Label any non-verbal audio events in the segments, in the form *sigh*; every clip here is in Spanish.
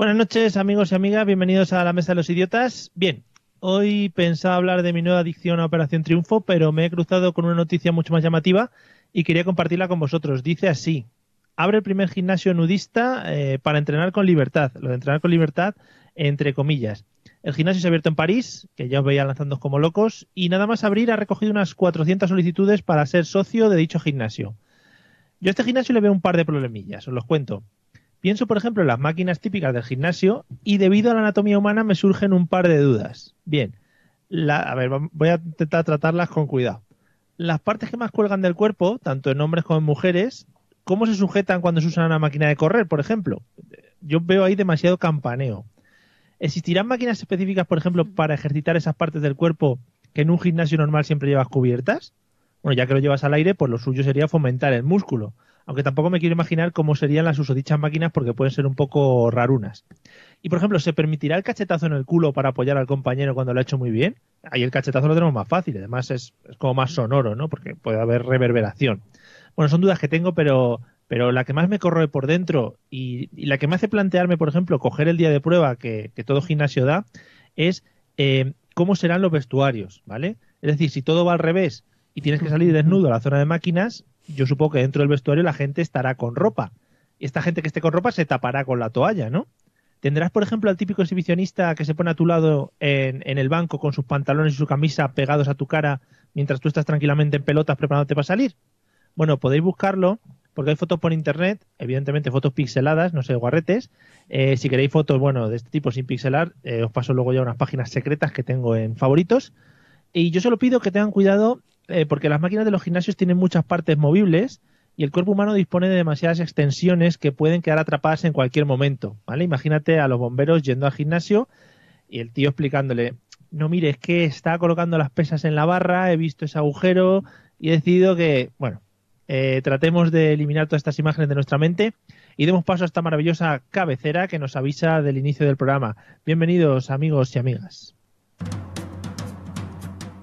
Buenas noches, amigos y amigas. Bienvenidos a la Mesa de los Idiotas. Bien, hoy pensaba hablar de mi nueva adicción a Operación Triunfo, pero me he cruzado con una noticia mucho más llamativa y quería compartirla con vosotros. Dice así: abre el primer gimnasio nudista eh, para entrenar con libertad. Lo de entrenar con libertad, entre comillas. El gimnasio se ha abierto en París, que ya os veía lanzando como locos, y nada más abrir ha recogido unas 400 solicitudes para ser socio de dicho gimnasio. Yo a este gimnasio le veo un par de problemillas, os los cuento. Pienso, por ejemplo, en las máquinas típicas del gimnasio y debido a la anatomía humana me surgen un par de dudas. Bien, a ver, voy a intentar tratarlas con cuidado. Las partes que más cuelgan del cuerpo, tanto en hombres como en mujeres, ¿cómo se sujetan cuando se usa una máquina de correr, por ejemplo? Yo veo ahí demasiado campaneo. ¿Existirán máquinas específicas, por ejemplo, para ejercitar esas partes del cuerpo que en un gimnasio normal siempre llevas cubiertas? Bueno, ya que lo llevas al aire, pues lo suyo sería fomentar el músculo. Aunque tampoco me quiero imaginar cómo serían las usodichas máquinas porque pueden ser un poco rarunas. Y por ejemplo, ¿se permitirá el cachetazo en el culo para apoyar al compañero cuando lo ha hecho muy bien? Ahí el cachetazo lo tenemos más fácil, además es, es como más sonoro, ¿no? Porque puede haber reverberación. Bueno, son dudas que tengo, pero, pero la que más me corroe por dentro y, la que me hace plantearme, por ejemplo, coger el día de prueba que, todo gimnasio da, es eh, cómo serán los vestuarios, ¿vale? Es decir, si todo va al revés y tienes que salir desnudo a la zona de máquinas, yo supongo que dentro del vestuario la gente estará con ropa. Y esta gente que esté con ropa se tapará con la toalla, ¿no? Tendrás, por ejemplo, al típico exhibicionista que se pone a tu lado en, en, el banco con sus pantalones y su camisa pegados a tu cara mientras tú estás tranquilamente en pelotas preparándote para salir. Bueno, podéis buscarlo porque hay fotos por internet, evidentemente fotos pixeladas, no sé, guarretes. Eh, si queréis fotos, bueno, de este tipo sin pixelar, eh, os paso luego ya unas páginas secretas que tengo en favoritos. Y yo solo pido que tengan cuidado eh, porque las máquinas de los gimnasios tienen muchas partes movibles y el cuerpo humano dispone de demasiadas extensiones que pueden quedar atrapadas en cualquier momento, ¿vale? Imagínate a los bomberos yendo al gimnasio y el tío explicándole, no mire, es que está colocando las pesas en la barra, he visto ese agujero y he decidido que, bueno, eh, tratemos de eliminar todas estas imágenes de nuestra mente y demos paso a esta maravillosa cabecera que nos avisa del inicio del programa. Bienvenidos amigos y amigas.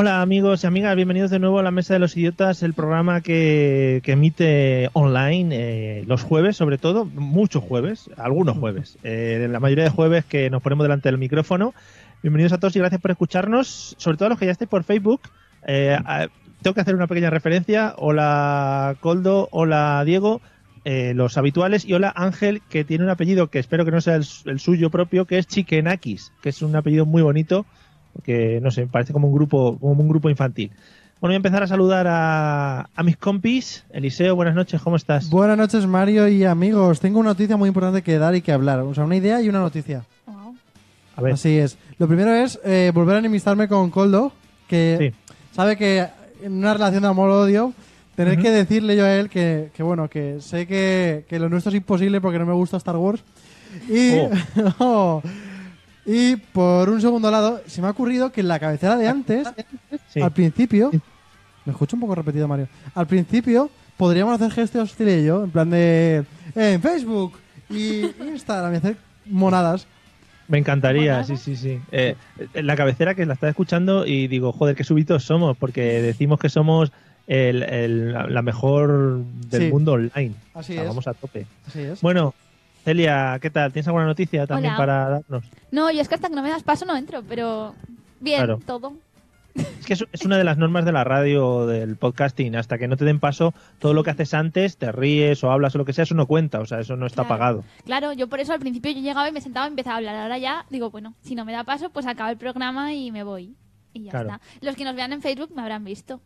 Hola amigos y amigas, bienvenidos de nuevo a la Mesa de los Idiotas, el programa que, emite online eh, los jueves, sobre todo, muchos jueves, algunos jueves, eh, la mayoría de jueves que nos ponemos delante del micrófono. Bienvenidos a todos y gracias por escucharnos, sobre todo los que ya estéis por Facebook. Eh, tengo que hacer una pequeña referencia. Hola Coldo, hola Diego, los habituales, y hola Ángel, que tiene un apellido que espero que no sea el, el suyo propio, que es Chikenakis, que es un apellido muy bonito porque no sé, parece como un grupo, como un grupo infantil. Bueno, voy a empezar a saludar a, mis compis. Eliseo, buenas noches, ¿cómo estás? Buenas noches, Mario y amigos. Tengo una noticia muy importante que dar y que hablar. O sea, una idea y una noticia. A ver. Así es. Lo primero es eh, volver a enemistarme con Coldo, que sabe que en una relación de amor-odio tener que decirle yo a él que, bueno, que sé que, lo nuestro es imposible porque no me gusta Star Wars. Y, oh. *laughs* y por un segundo lado, se me ha ocurrido que en la cabecera de antes, al principio, me escucho un poco repetido, Mario. Al principio podríamos hacer gestos y yo, en plan de en Facebook y Instagram y hacer monadas. Me encantaría, sí, sí, sí. Eh, la cabecera que la está escuchando y digo, joder, qué subitos somos, porque decimos que somos el, la mejor del mundo online. Así es. Vamos a tope. Así es. Bueno, Celia, ¿qué tal? ¿Tienes alguna noticia también para darnos? No, yo es que hasta que no me das paso no entro, pero bien, todo. Es que es, es, una de las normas de la radio del podcasting. Hasta que no te den paso, todo lo que haces antes, te ríes o hablas o lo que sea, eso no cuenta. O sea, eso no está Claro. pagado. Claro, yo por eso al principio yo llegaba y me sentaba y empezaba a hablar. Ahora ya digo, bueno, si no me da paso, pues acaba el programa y me voy. Y ya Claro. está. Los que nos vean en Facebook me habrán visto.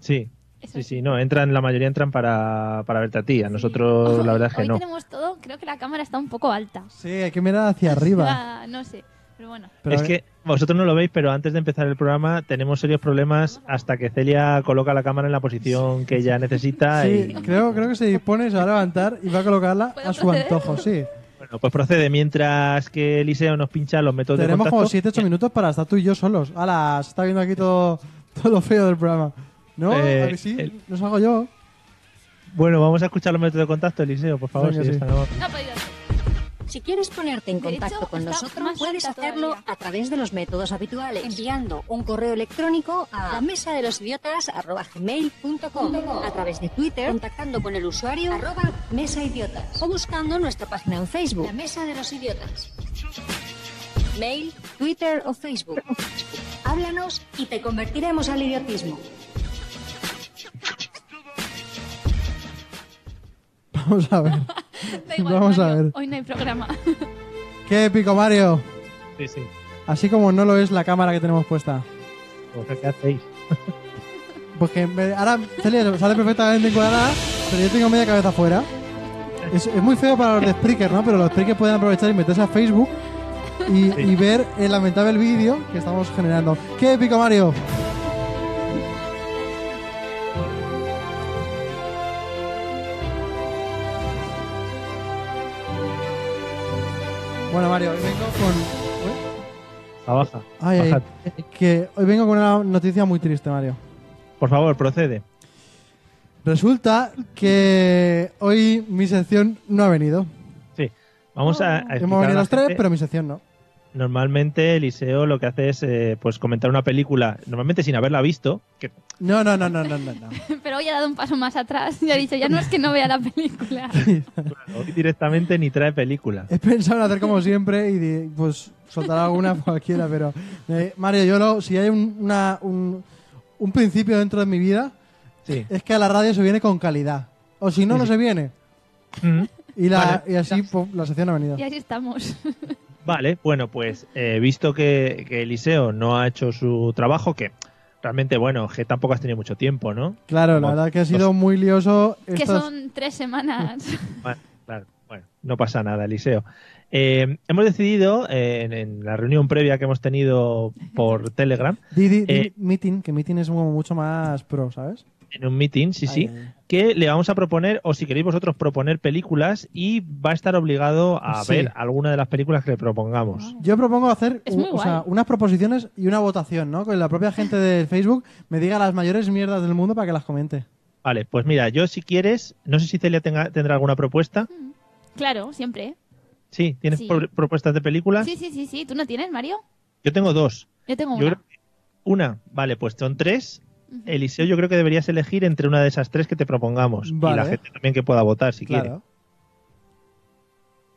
Sí. Eso Sí, sí, no, entran, la mayoría entran para, para verte a ti. A nosotros, la verdad es que Hoy no. tenemos todo, creo que la cámara está un poco alta. Sí, hay que mirar hacia arriba. *laughs* Ah, no sé, pero bueno. Pero es que vosotros no lo veis, pero antes de empezar el programa tenemos serios problemas hasta que Celia coloca la cámara en la posición que ella necesita. Sí, Y, creo, creo que se dispone, se va a levantar y va a colocarla ¿Puedo a su proceder? antojo, sí. bueno, pues procede. Mientras que Eliseo nos pincha los métodos Tenemos de como contacto. 7-8 minutos para estar tú y yo solos. ¡Hala! Se está viendo aquí todo, todo lo feo del programa. ¿No? Eh, ¿A que sí? el- Los hago yo. Bueno, vamos a escuchar los métodos de contacto, Eliseo, por favor. Venga, si sí. No. Si quieres ponerte en hecho, contacto con nosotros, puedes hacerlo todavía. a través de los métodos habituales, enviando un correo electrónico a la mesa de los idiotas a través de Twitter, contactando con el usuario arroba mesa idiotas o buscando nuestra página en Facebook, la mesa de los idiotas. Mail, Twitter o Facebook. Háblanos y te convertiremos al idiotismo. Vamos a ver. *laughs* Da igual, Vamos a ver. Hoy no hay programa. ¡Qué épico, Mario! Sí, sí. Así como no lo es la cámara que tenemos puesta. Pues, ¿Qué hacéis? *laughs* Porque me- ahora Celia sale perfectamente encuadrada, pero yo tengo media cabeza afuera. Es, es muy feo para los de Spreaker, ¿no? Pero los Spreaker pueden aprovechar y meterse a Facebook y, Sí. y ver el lamentable vídeo que estamos generando. ¡Qué épico, Mario! Bueno, Mario, hoy vengo con... ¿eh? A baja. Ay, que hoy vengo con una noticia muy triste, Mario. Por favor, procede. Resulta que hoy mi sección no ha venido. Sí. Vamos a, a Hemos a venido la los tres, pero mi sección no. Normalmente Eliseo lo que hace es eh, pues comentar una película, normalmente sin haberla visto, que No, no, no, no, no, no. no. *laughs* Pero hoy ha dado un paso más atrás y ha dicho, ya no es que no vea la película. *laughs* hoy directamente ni trae película. He pensado en hacer como siempre y pues soltar alguna *laughs* cualquiera, pero eh, Mario, yo lo, si hay un, una- un, un principio dentro de mi vida, Sí. es que a la radio se viene con calidad. O si no, no se viene. Mm. Y, la, Vale. y así pues, la sección ha venido. Y así estamos. Vale, bueno, pues eh, visto que, que Eliseo no ha hecho su trabajo, que realmente, bueno, que tampoco has tenido mucho tiempo, ¿no? Claro, la verdad que ha sido muy lioso. que estos- son tres semanas. *laughs* Bueno, claro, bueno, no pasa nada, Eliseo. Eh, hemos decidido, eh, en, en la reunión previa que hemos tenido por *laughs* Telegram, Di- di- di eh, meeting, que meeting es como mucho más pro, ¿sabes? En un meeting, sí, sí, Ay, ay, ay. que le vamos a proponer, o si queréis vosotros proponer películas, y va a estar obligado a Sí. ver alguna de las películas que le propongamos. Yo propongo hacer o sea, unas proposiciones y una votación, ¿no? Que la propia gente de Facebook me diga las mayores mierdas del mundo para que las comente. Vale, pues mira, yo si quieres, no sé si Celia tenga- tendrá alguna propuesta. Claro, siempre. Sí, ¿tienes Sí. pro- propuestas de películas? Sí, sí, sí, sí. ¿Tú no tienes, Mario? Yo tengo dos. Yo tengo Yo una. una, vale, pues son tres. Eliseo, yo creo que deberías elegir entre una de esas tres que te propongamos. Y la gente también que pueda votar si quiere.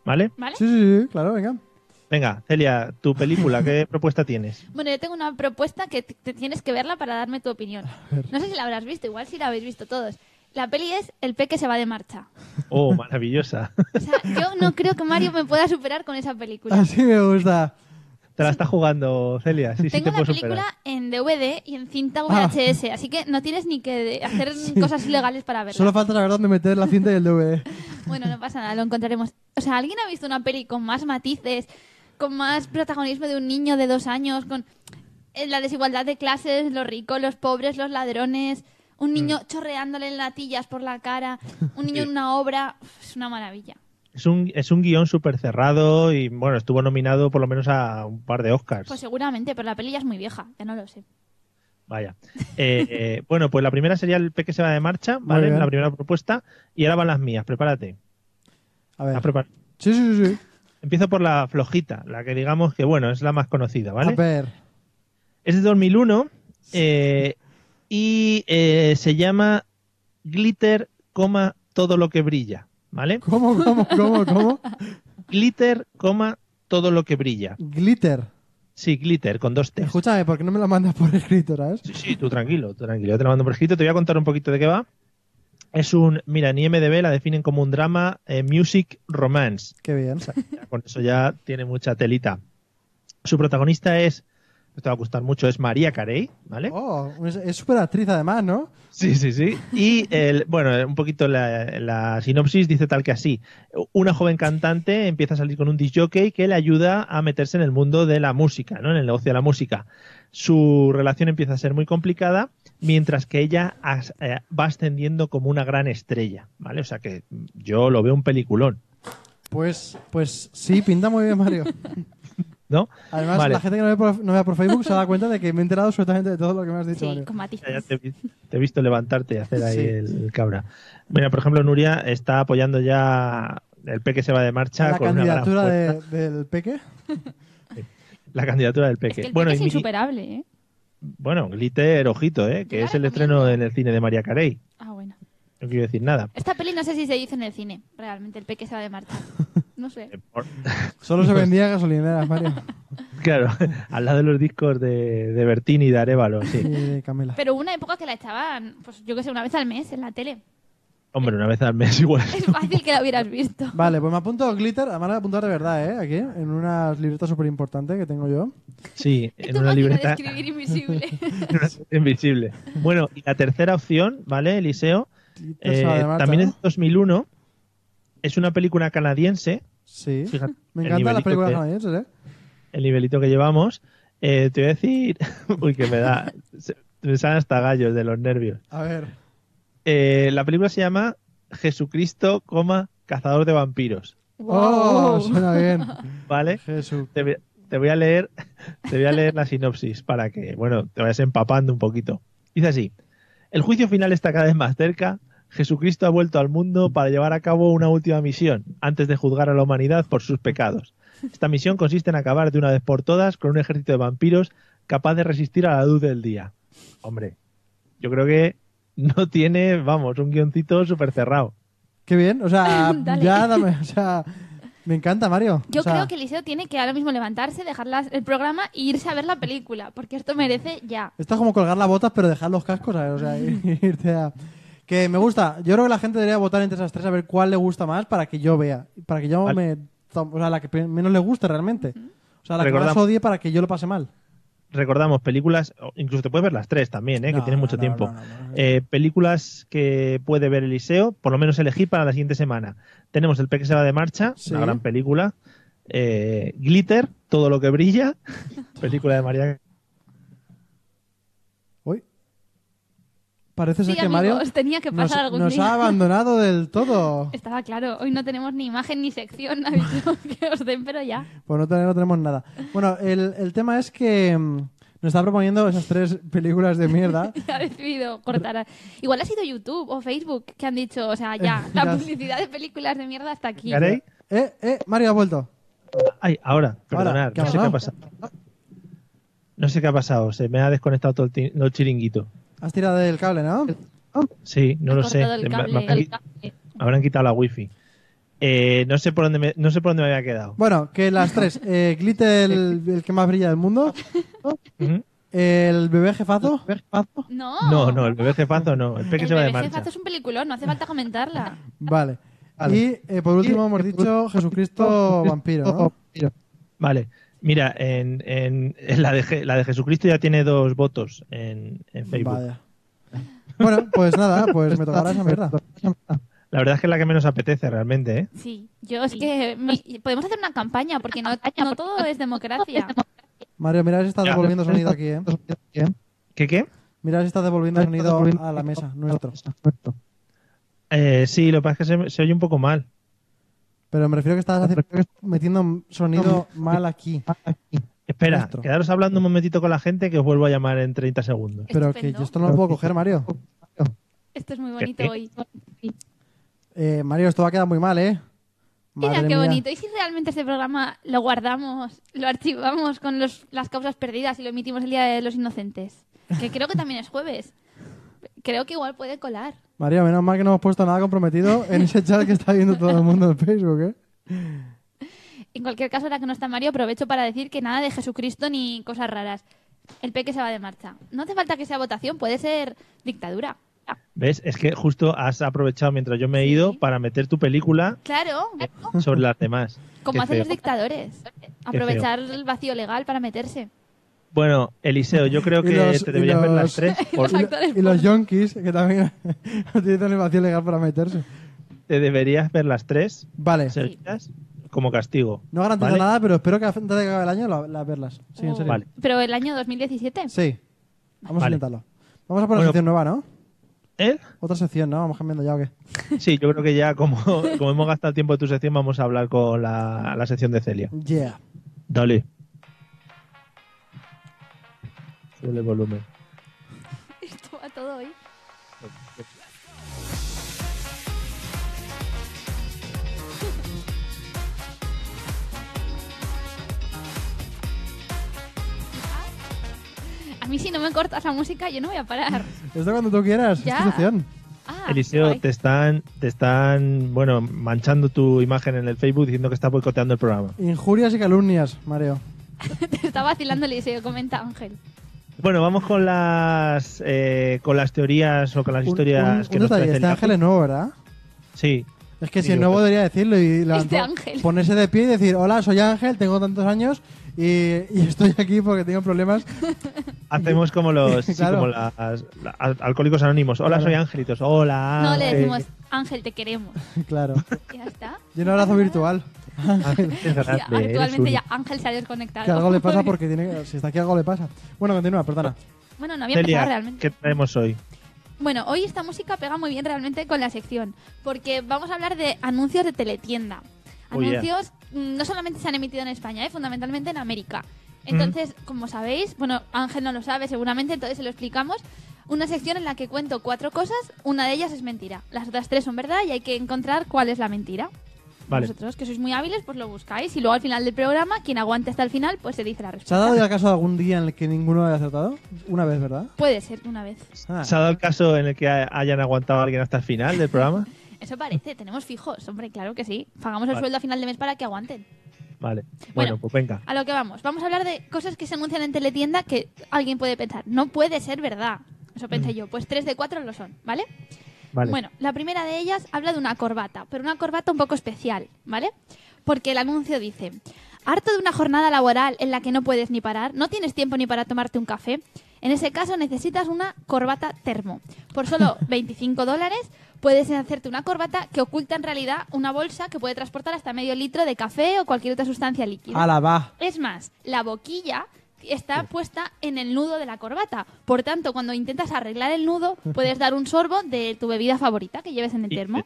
¿Vale? ¿Vale? Sí, sí, sí, claro, venga. Venga, Celia, tu película, ¿qué *laughs* propuesta tienes? Bueno, yo tengo una propuesta que te tienes que verla para darme tu opinión. No sé si la habrás visto, igual si la habéis visto todos. La peli es El peque se va de marcha. Oh, maravillosa. O sea, yo no creo que Mario me pueda superar con esa película. Así me gusta. Te la está jugando, Celia. Sí, sí Tengo te la puedo película superar. en DVD y en cinta Ah. VHS, así que no tienes ni que hacer *laughs* cosas ilegales para verla. Solo falta la verdad de meter la cinta y el DVD. *laughs* Bueno, no pasa nada, lo encontraremos. O sea, ¿alguien ha visto una peli con más matices, con más protagonismo de un niño de dos años, con eh, la desigualdad de clases, los ricos, los pobres, los ladrones, un niño chorreándole latillas por la cara, *laughs* un niño en una obra? Uf, es una maravilla. Es un, es un guion súper cerrado y, bueno, estuvo nominado por lo menos a un par de Oscars. Pues seguramente, pero la peli ya es muy vieja, ya no lo sé. Vaya. Eh, *laughs* eh, bueno, pues la primera sería El peque se va de marcha, ¿vale? La primera propuesta. Y ahora van las mías, prepárate. A ver. ¿Has prepar- Sí, sí, sí, sí. Empiezo por la flojita, la que digamos que, bueno, es la más conocida, ¿vale? A ver. Es de 2001 eh, y eh, se llama Glitter, coma, todo lo que brilla, ¿vale? ¿Cómo, cómo, cómo, cómo? Glitter, coma, todo lo que brilla. Glitter. Sí, Glitter, con dos T. Escúchame, ¿por qué no me lo mandas por escrito, sabes? Sí, sí, tú tranquilo, tú tranquilo. Yo te lo mando por escrito. Te voy a contar un poquito de qué va. Es un, mira, en IMDB la definen como un drama eh, music romance. Qué bien. O sea, con eso ya tiene mucha telita. Su protagonista es, te va a gustar mucho, es María Carey, ¿vale? Oh, es- súper actriz además, ¿no? Sí, sí, sí. Y el, bueno, un poquito la, la sinopsis dice tal que así. Una joven cantante empieza a salir con un disc jockey que le ayuda a meterse en el mundo de la música, ¿no? En el negocio de la música. Su relación empieza a ser muy complicada, mientras que ella as- eh, va ascendiendo como una gran estrella, ¿vale? O sea que yo lo veo un peliculón, Pues, pues sí, pinta muy bien, Mario. *laughs* ¿no? Además, Vale. la gente que no ve, por, no vea por Facebook se da cuenta de que me he enterado absolutamente de todo lo que me has dicho, Sí, Mario. con Ya matices. te, he vi- te he visto levantarte y hacer ahí Sí. el, el cabra. Mira, por ejemplo, Nuria está apoyando ya el peque se va de marcha La con una candidatura fuerza. de- del peque. la candidatura del Es peque. que el bueno, peque es insuperable, ¿eh? bueno, Glitter, ojito, ¿eh? que es el recomiendo. estreno en el cine de María Carey. Ah, bueno. No quiero decir nada. Esta peli no sé si se dice en el cine, realmente. El peque se va de marcha. *laughs* No sé. Eh, por- *laughs* Solo se vendía en gasolineras, Mario. *laughs* claro, al lado de los discos de, de Bertini y de Arevalo, sí. de Camila. Pero hubo una época que la echaban, pues yo que sé, una vez al mes en la tele. Hombre, una vez al mes igual. Es fácil que la hubieras visto. *laughs* Vale, pues me apunto Glitter. Además, me voy a apuntar de verdad, ¿eh? Aquí, en una libreta súper importante que tengo yo. Sí, en una libreta de escribir invisible. invisible. Bueno, y la tercera opción, ¿vale, Eliseo? Glitter Eh, también es de 2001. Es una película canadiense. Sí. Fíjate, Me el encantan las películas que- canadienses, ¿eh? el nivelito que llevamos. Eh, te voy a decir. *laughs* Uy, que me da. se- me salen hasta gallos de los nervios. A ver. Eh, la película se llama Jesucristo, coma, cazador de vampiros. Oh, Wow. suena bien. *laughs* ¿Vale? Jesús. Te, voy- te voy a leer. Te voy a leer la sinopsis para que, bueno, te vayas empapando un poquito. Dice así: El juicio final está cada vez más cerca. Jesucristo ha vuelto al mundo para llevar a cabo una última misión, antes de juzgar a la humanidad por sus pecados. Esta misión consiste en acabar de una vez por todas con un ejército de vampiros capaz de resistir a la luz del día. Hombre, yo creo que no tiene, vamos, un guioncito súper cerrado. Qué bien. O sea, *laughs* ya dame. O sea, me encanta, Mario. Yo O sea, creo que Eliseo tiene que ahora mismo levantarse, dejar las- el programa e irse a ver la película, porque esto merece ya. Esto es como colgar las botas, pero dejar los cascos, ¿sabes? O sea, *laughs* irte a. Que me gusta. Yo creo que la gente debería votar entre esas tres a ver cuál le gusta más para que yo vea. Para que yo Vale. me. O sea, la que menos le guste realmente. O sea, la que más odie para que yo lo pase mal. Recordamos, películas, o incluso te puedes ver las tres también, ¿eh? que tienes no, mucho no, tiempo. no, no, no. Eh, películas que puede ver Eliseo, por lo menos elegir para la siguiente semana. Tenemos El Peque se va de marcha, Sí. una gran película. Eh, Glitter, Todo lo que brilla, *laughs* película de María. Uy. Parece ser que Mario amigos, tenía que nos, pasar algún nos día. ha abandonado del todo. *laughs* Estaba claro, hoy no tenemos ni imagen ni sección, *laughs* ha dicho que os den, pero ya. Pues no, no tenemos nada. Bueno, el, el tema es que mm, nos está proponiendo esas tres películas de mierda. *laughs* Ha decidido cortar. a- Igual ha sido YouTube o Facebook que han dicho, o sea, ya, la publicidad de películas de mierda hasta aquí. Eh, eh, Mario ha vuelto. Ay, ahora, perdonad, ¿qué no sé qué ha pasado? No sé qué ha pasado, se me ha desconectado todo el chiringuito. Has tirado del cable, ¿no? Sí, no lo sé. Me- me habrán el qui- cable. me habrán quitado la wifi. Eh, no sé por dónde me, no sé por dónde me había quedado. Bueno, que las tres. Eh, Glitter, el, el que más brilla del mundo. El bebé jefazo. No. No, no, el bebé jefazo no. El El se va de marcha. jefazo es un peliculón, no hace falta comentarla. Vale. Y eh, por último hemos dicho Jesucristo *laughs* vampiro, ¿no? Vale. Mira, en, en, en la, de, Je- la de Jesucristo ya tiene dos votos en, en Facebook. Vaya. Bueno, pues nada, pues me tocará esa mierda. La verdad es que es la que menos apetece realmente, ¿eh? Sí, yo es que mi- podemos hacer una campaña porque no, no todo es democracia. Mario, mira si está Ya. devolviendo sonido aquí, ¿eh? ¿Qué qué? Mira si está devolviendo sonido a la mesa, nuestro. Eh, sí, lo que pasa es que se, se oye un poco mal. Pero me refiero que estás haciendo- metiendo sonido mal aquí. Espera, Nuestro. quedaros hablando un momentito con la gente que os vuelvo a llamar en 30 segundos. Pero que yo esto no lo puedo coger, Mario. Esto es muy bonito ¿Qué? hoy. Eh, Mario, esto va a quedar muy mal, ¿eh? Mira qué mía. bonito. ¿Y si realmente este programa lo guardamos, lo archivamos con los- las causas perdidas y lo emitimos el Día de los Inocentes? Que creo que también es jueves. Creo que igual puede colar. Mario, menos mal que no hemos puesto nada comprometido en ese chat que está viendo todo el mundo en Facebook, ¿eh? *laughs* En cualquier caso, ahora que no está Mario, aprovecho para decir que nada de Jesucristo ni cosas raras. El peque se va de marcha. No hace falta que sea votación, puede ser dictadura. ¿Ves? Es que justo has aprovechado mientras yo me he ido Sí. para meter tu película Claro, sobre las demás. como Qué hacen feo. los dictadores. Aprovechar el vacío legal para meterse. Bueno, Eliseo, yo creo que los- te deberías ver las tres. *laughs* por- Los actores Y los yonkis, que también *laughs* utilizan el vacío legal para meterse. te deberías ver las tres Vale. seguidas como castigo. No garantizo ¿vale? nada, pero espero que antes de que acabe el año la, la verlas. Sí, en Oh. serio. Vale. Pero el año 2017. Sí. Vamos a intentarlo. Vamos a poner Bueno. sección nueva, ¿no? ¿Eh? Otra sección, ¿no? Vamos cambiando ya o qué. *laughs* Sí, yo creo que ya como, como hemos gastado el tiempo de tu sección, vamos a hablar con la, la sección de Celia. Yeah. Dale. Sube el volumen. *laughs* Esto va todo hoy. *laughs* A mí si no me cortas la música yo no voy a parar. Esto cuando tú quieras. Ya. Es tu sección. Ah, Eliseo, guay. te están, te están, bueno, manchando tu imagen en el Facebook diciendo que está boicoteando el programa. Injurias y calumnias, Mario. *laughs* Te está vacilando Eliseo, comenta Ángel. Bueno, vamos con las eh, con las teorías o con las Un- historias un, que un nos trae este ángel es nuevo, ¿verdad? Sí, Es que si es nuevo debería decirlo y Este ángel. ponerse de pie y decir, hola, soy Ángel, tengo tantos años y, y estoy aquí porque tengo problemas. *laughs* hacemos como los sí, Claro. como las, la- al- alcohólicos anónimos. Hola, Claro. soy Ángelitos. Hola. No le decimos, Ángel, te queremos. *laughs* claro. Ya está. Y un abrazo virtual. Ángel, es grande, actualmente ya. Ángel se ha desconectado. Que algo le pasa porque tiene *laughs* si está aquí algo le pasa. Bueno, continúa, perdona. Bueno, no había empezado realmente. ¿qué traemos hoy? Bueno, hoy esta música pega muy bien realmente con la sección, porque vamos a hablar de anuncios de teletienda. Oh, yeah. Anuncios mm, no solamente se han emitido en España, ¿eh? fundamentalmente en América. Entonces, como sabéis, bueno, Ángel no lo sabe seguramente, entonces se lo explicamos. Una sección en la que cuento cuatro cosas, una de ellas es mentira. Las otras tres son verdad y hay que encontrar cuál es la mentira. Vale. Vosotros, que sois muy hábiles, pues lo buscáis y luego al final del programa, quien aguante hasta el final, pues se dice la ¿Se ha respuesta. dado ya caso de algún día en el que ninguno haya acertado? Una vez, ¿verdad? Puede ser una vez. Ah, ¿Se ha dado el caso en el que ha- hayan aguantado a alguien hasta el final del programa? *laughs* Eso parece, tenemos fijos, hombre, claro que sí. Pagamos el Vale. sueldo a final de mes para que aguanten. Vale. Bueno. Bueno, pues venga. A lo que vamos. Vamos a hablar de cosas que se anuncian en teletienda que alguien puede pensar. No puede ser verdad. Eso pensé yo. Pues tres de cuatro lo son, ¿vale? Vale. Bueno, la primera de ellas habla de una corbata, pero una corbata un poco especial, ¿vale? Porque el anuncio dice, harto de una jornada laboral en la que no puedes ni parar, no tienes tiempo ni para tomarte un café, en ese caso necesitas una corbata termo. Por solo *laughs* 25 dólares puedes hacerte una corbata que oculta en realidad una bolsa que puede transportar hasta medio litro de café o cualquier otra sustancia líquida. ala, va. Es más, la boquilla está puesta en el nudo de la corbata. Por tanto, cuando intentas arreglar el nudo, puedes dar un sorbo de tu bebida favorita que lleves en el termo.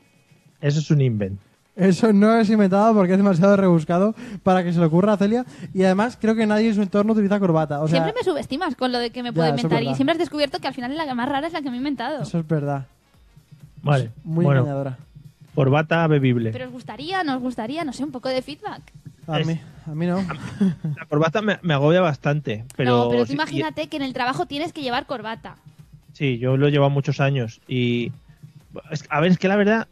Eso es un invent. Eso no es inventado porque es demasiado rebuscado para que se le ocurra a Celia. Y además creo que nadie en su entorno utiliza corbata. O sea, siempre me subestimas con lo de que me puedo inventar y siempre has descubierto que al final la más rara es la que me he inventado. eso es verdad. Vale. Muy bueno, engañadora. corbata bebible. Pero os gustaría, no os gustaría, no sé, un poco de feedback. A Es- mí, a mí no. *laughs* La corbata me, me agobia bastante. Pero no, pero tú sí- imagínate que en el trabajo tienes que llevar corbata. Sí, yo lo he llevado muchos años y es- a ver, es que la verdad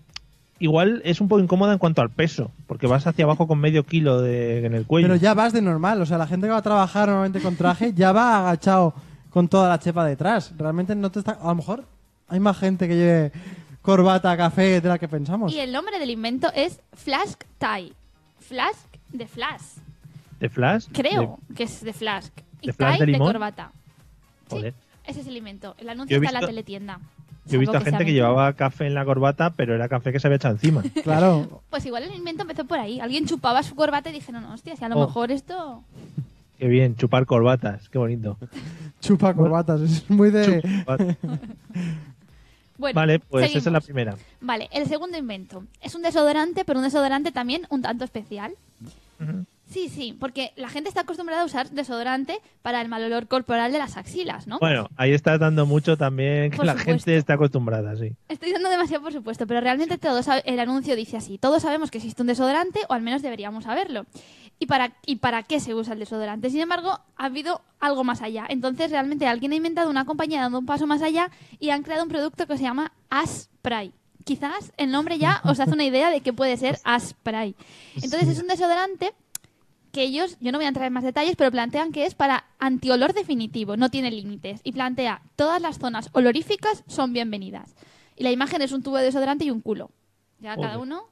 igual es un poco incómoda en cuanto al peso, porque vas hacia abajo con medio kilo de, en el cuello. Pero ya vas de normal. O sea, la gente que va a trabajar normalmente con traje ya va agachado con toda la chepa detrás. Realmente no te está. A lo mejor hay más gente que lleve corbata, café de la que pensamos. Y el nombre del invento es Flask Tie. Flask de flash. ¿De flash? Creo que es de flask. Y ¿De de limón? corbata. Sí, Joder. ese es el invento. El anuncio está en la teletienda. Yo he visto a gente que llevaba café en la corbata, pero era café que se había echado encima. *laughs* Claro. Pues igual el invento empezó por ahí. Alguien chupaba su corbata y dijeron, no, hostia, si a lo Oh. mejor esto... *laughs* Qué bien, chupar corbatas, qué bonito. *laughs* Chupa corbatas. Es muy de. Bueno, vale, pues esa es la primera. Vale, el segundo invento. Es un desodorante, pero un desodorante también un tanto especial. Sí, sí, porque la gente está acostumbrada a usar desodorante para el mal olor corporal de las axilas, ¿no? Bueno, ahí estás dando mucho también que Por la supuesto. gente está acostumbrada, sí. Estoy dando demasiado por supuesto, pero realmente todos sab- el anuncio dice así. Todos sabemos que existe un desodorante, o al menos deberíamos saberlo. ¿Y para, ¿Y para qué se usa el desodorante? Sin embargo, ha habido algo más allá. Entonces, realmente alguien ha inventado una compañía dando un paso más allá y han creado un producto que se llama Aspray. Quizás el nombre ya os hace una idea de qué puede ser Aspray. Entonces, es un desodorante que ellos, yo no voy a entrar en más detalles, pero plantean que es para antiolor definitivo, no tiene límites. Y plantea, todas las zonas oloríficas son bienvenidas. Y la imagen es un tubo de desodorante y un culo. Ya cada uno...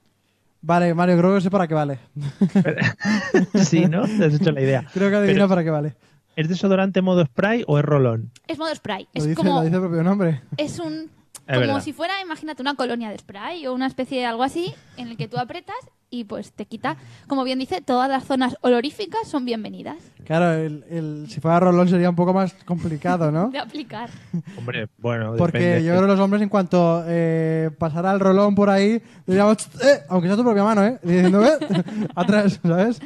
Vale, Mario, creo que sé para qué vale. *laughs* sí, ¿no? Te has hecho la idea. Creo que adivina Pero- para qué vale. ¿Es desodorante modo spray o es rolón? Es modo spray. Lo Es dice, como... lo dice el propio nombre. Es un... Como verdad. si fuera, imagínate, una colonia de spray o una especie de algo así en el que tú apretas y pues te quita, como bien dice, todas las zonas oloríficas son bienvenidas Claro, el, el- si fuera rolón sería un poco más complicado, ¿no? *laughs* de aplicar. Hombre, bueno, Porque depende. yo creo que los hombres, en cuanto eh, pasara el rolón por ahí, diríamos, eh, aunque sea tu propia mano, ¿eh? Diciendo, eh, *laughs* atrás, ¿sabes?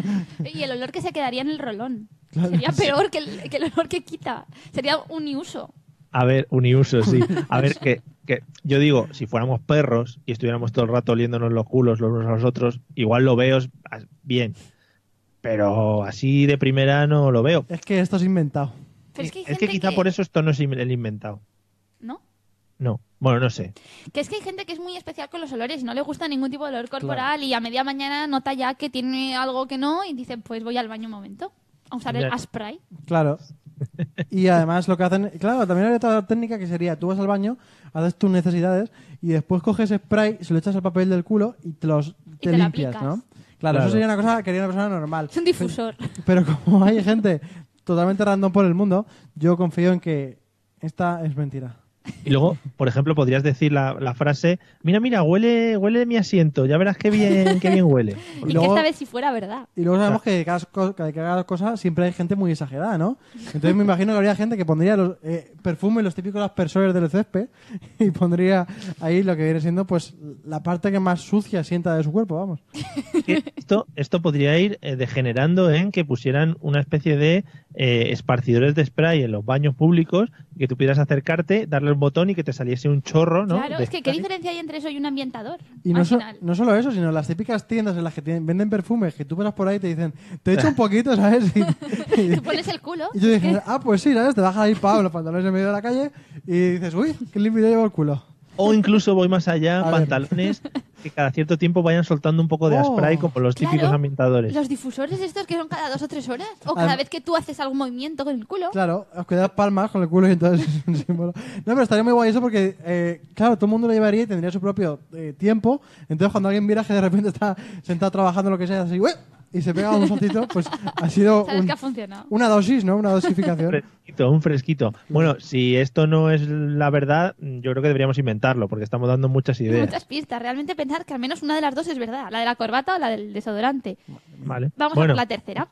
Y el olor que se quedaría en el rolón. Sería peor que el, que el olor que quita. Sería uniuso. A ver, uniuso, sí. *laughs* A ver, que, que yo digo, si fuéramos perros y estuviéramos todo el rato oliéndonos los culos los unos a los otros, igual lo veo bien. Pero así de primera no lo veo. Es que esto es inventado. Pero es que hay es que gente quizá por eso esto no es el inventado. ¿No? No. Bueno, no sé. Que es que hay gente que es muy especial con los olores y no le gusta ningún tipo de olor corporal y a media mañana nota ya que tiene algo que no y dice, pues voy al baño un momento a usar el spray. Claro. Y además lo que hacen, claro, también hay otra técnica que sería, tú vas al baño, haces tus necesidades y después coges spray, se lo echas al papel del culo y te los Y te limpias. ¿no? Claro, Claro. eso sería una cosa que haría una persona normal. Es un difusor. *laughs* Pero como hay gente totalmente random por el mundo, yo confío en que esta es mentira. Y luego, por ejemplo, podrías decir la, la frase, mira, mira, huele, huele mi asiento, ya verás qué bien, qué bien huele. *laughs* Y luego- que esta vez si fuera verdad. Y luego sabemos que de cada, que cada cosa siempre hay gente muy exagerada, ¿no? Entonces me imagino que habría gente que pondría los eh, perfumes, los típicos aspersores del césped, y pondría ahí lo que viene siendo pues la parte que más sucia sienta de su cuerpo, vamos. *laughs* Esto, esto podría ir eh, degenerando en que pusieran una especie de eh, esparcidores de spray en los baños públicos, que tú pudieras acercarte, darle un botón y que te saliese un chorro, ¿no? Claro, de es que ¿qué diferencia hay entre eso y un ambientador? Y no, so- solo eso, sino las típicas tiendas en las que tienen- venden perfumes que tú pasas por ahí y te dicen, te echo un *laughs* poquito, ¿sabes? Y, *laughs* y- Tú pones el culo. y tú dices, ah, pues sí, ¿sabes? Te bajas ahí, pavo, los pantalones en medio de la calle y dices, uy, qué limpio llevo el culo. O incluso voy más allá, A ver. pantalones *laughs* que cada cierto tiempo vayan soltando un poco de Oh, spray como los típicos ambientadores. Los difusores estos que son cada dos o tres horas. O cada Adem- vez que tú haces algún movimiento con el culo. Claro, os quedáis palmas con el culo y entonces *laughs* es un símbolo. No, pero estaría muy guay eso porque, eh, claro, todo el mundo lo llevaría y tendría su propio eh, tiempo. Entonces, cuando alguien mira que de repente está sentado trabajando lo que sea, así, ¡ué! Y se pega un saltito, pues ha sido Sabes un- que ha funcionado. una dosis, ¿no? Una Un dosificación. fresquito, un fresquito. Bueno, si esto no es la verdad, yo creo que deberíamos inventarlo, porque estamos dando muchas ideas. Muchas pistas. Realmente pensar que al menos una de las dos es verdad. La de la corbata o la del desodorante. Vale. Vamos bueno, a por la tercera.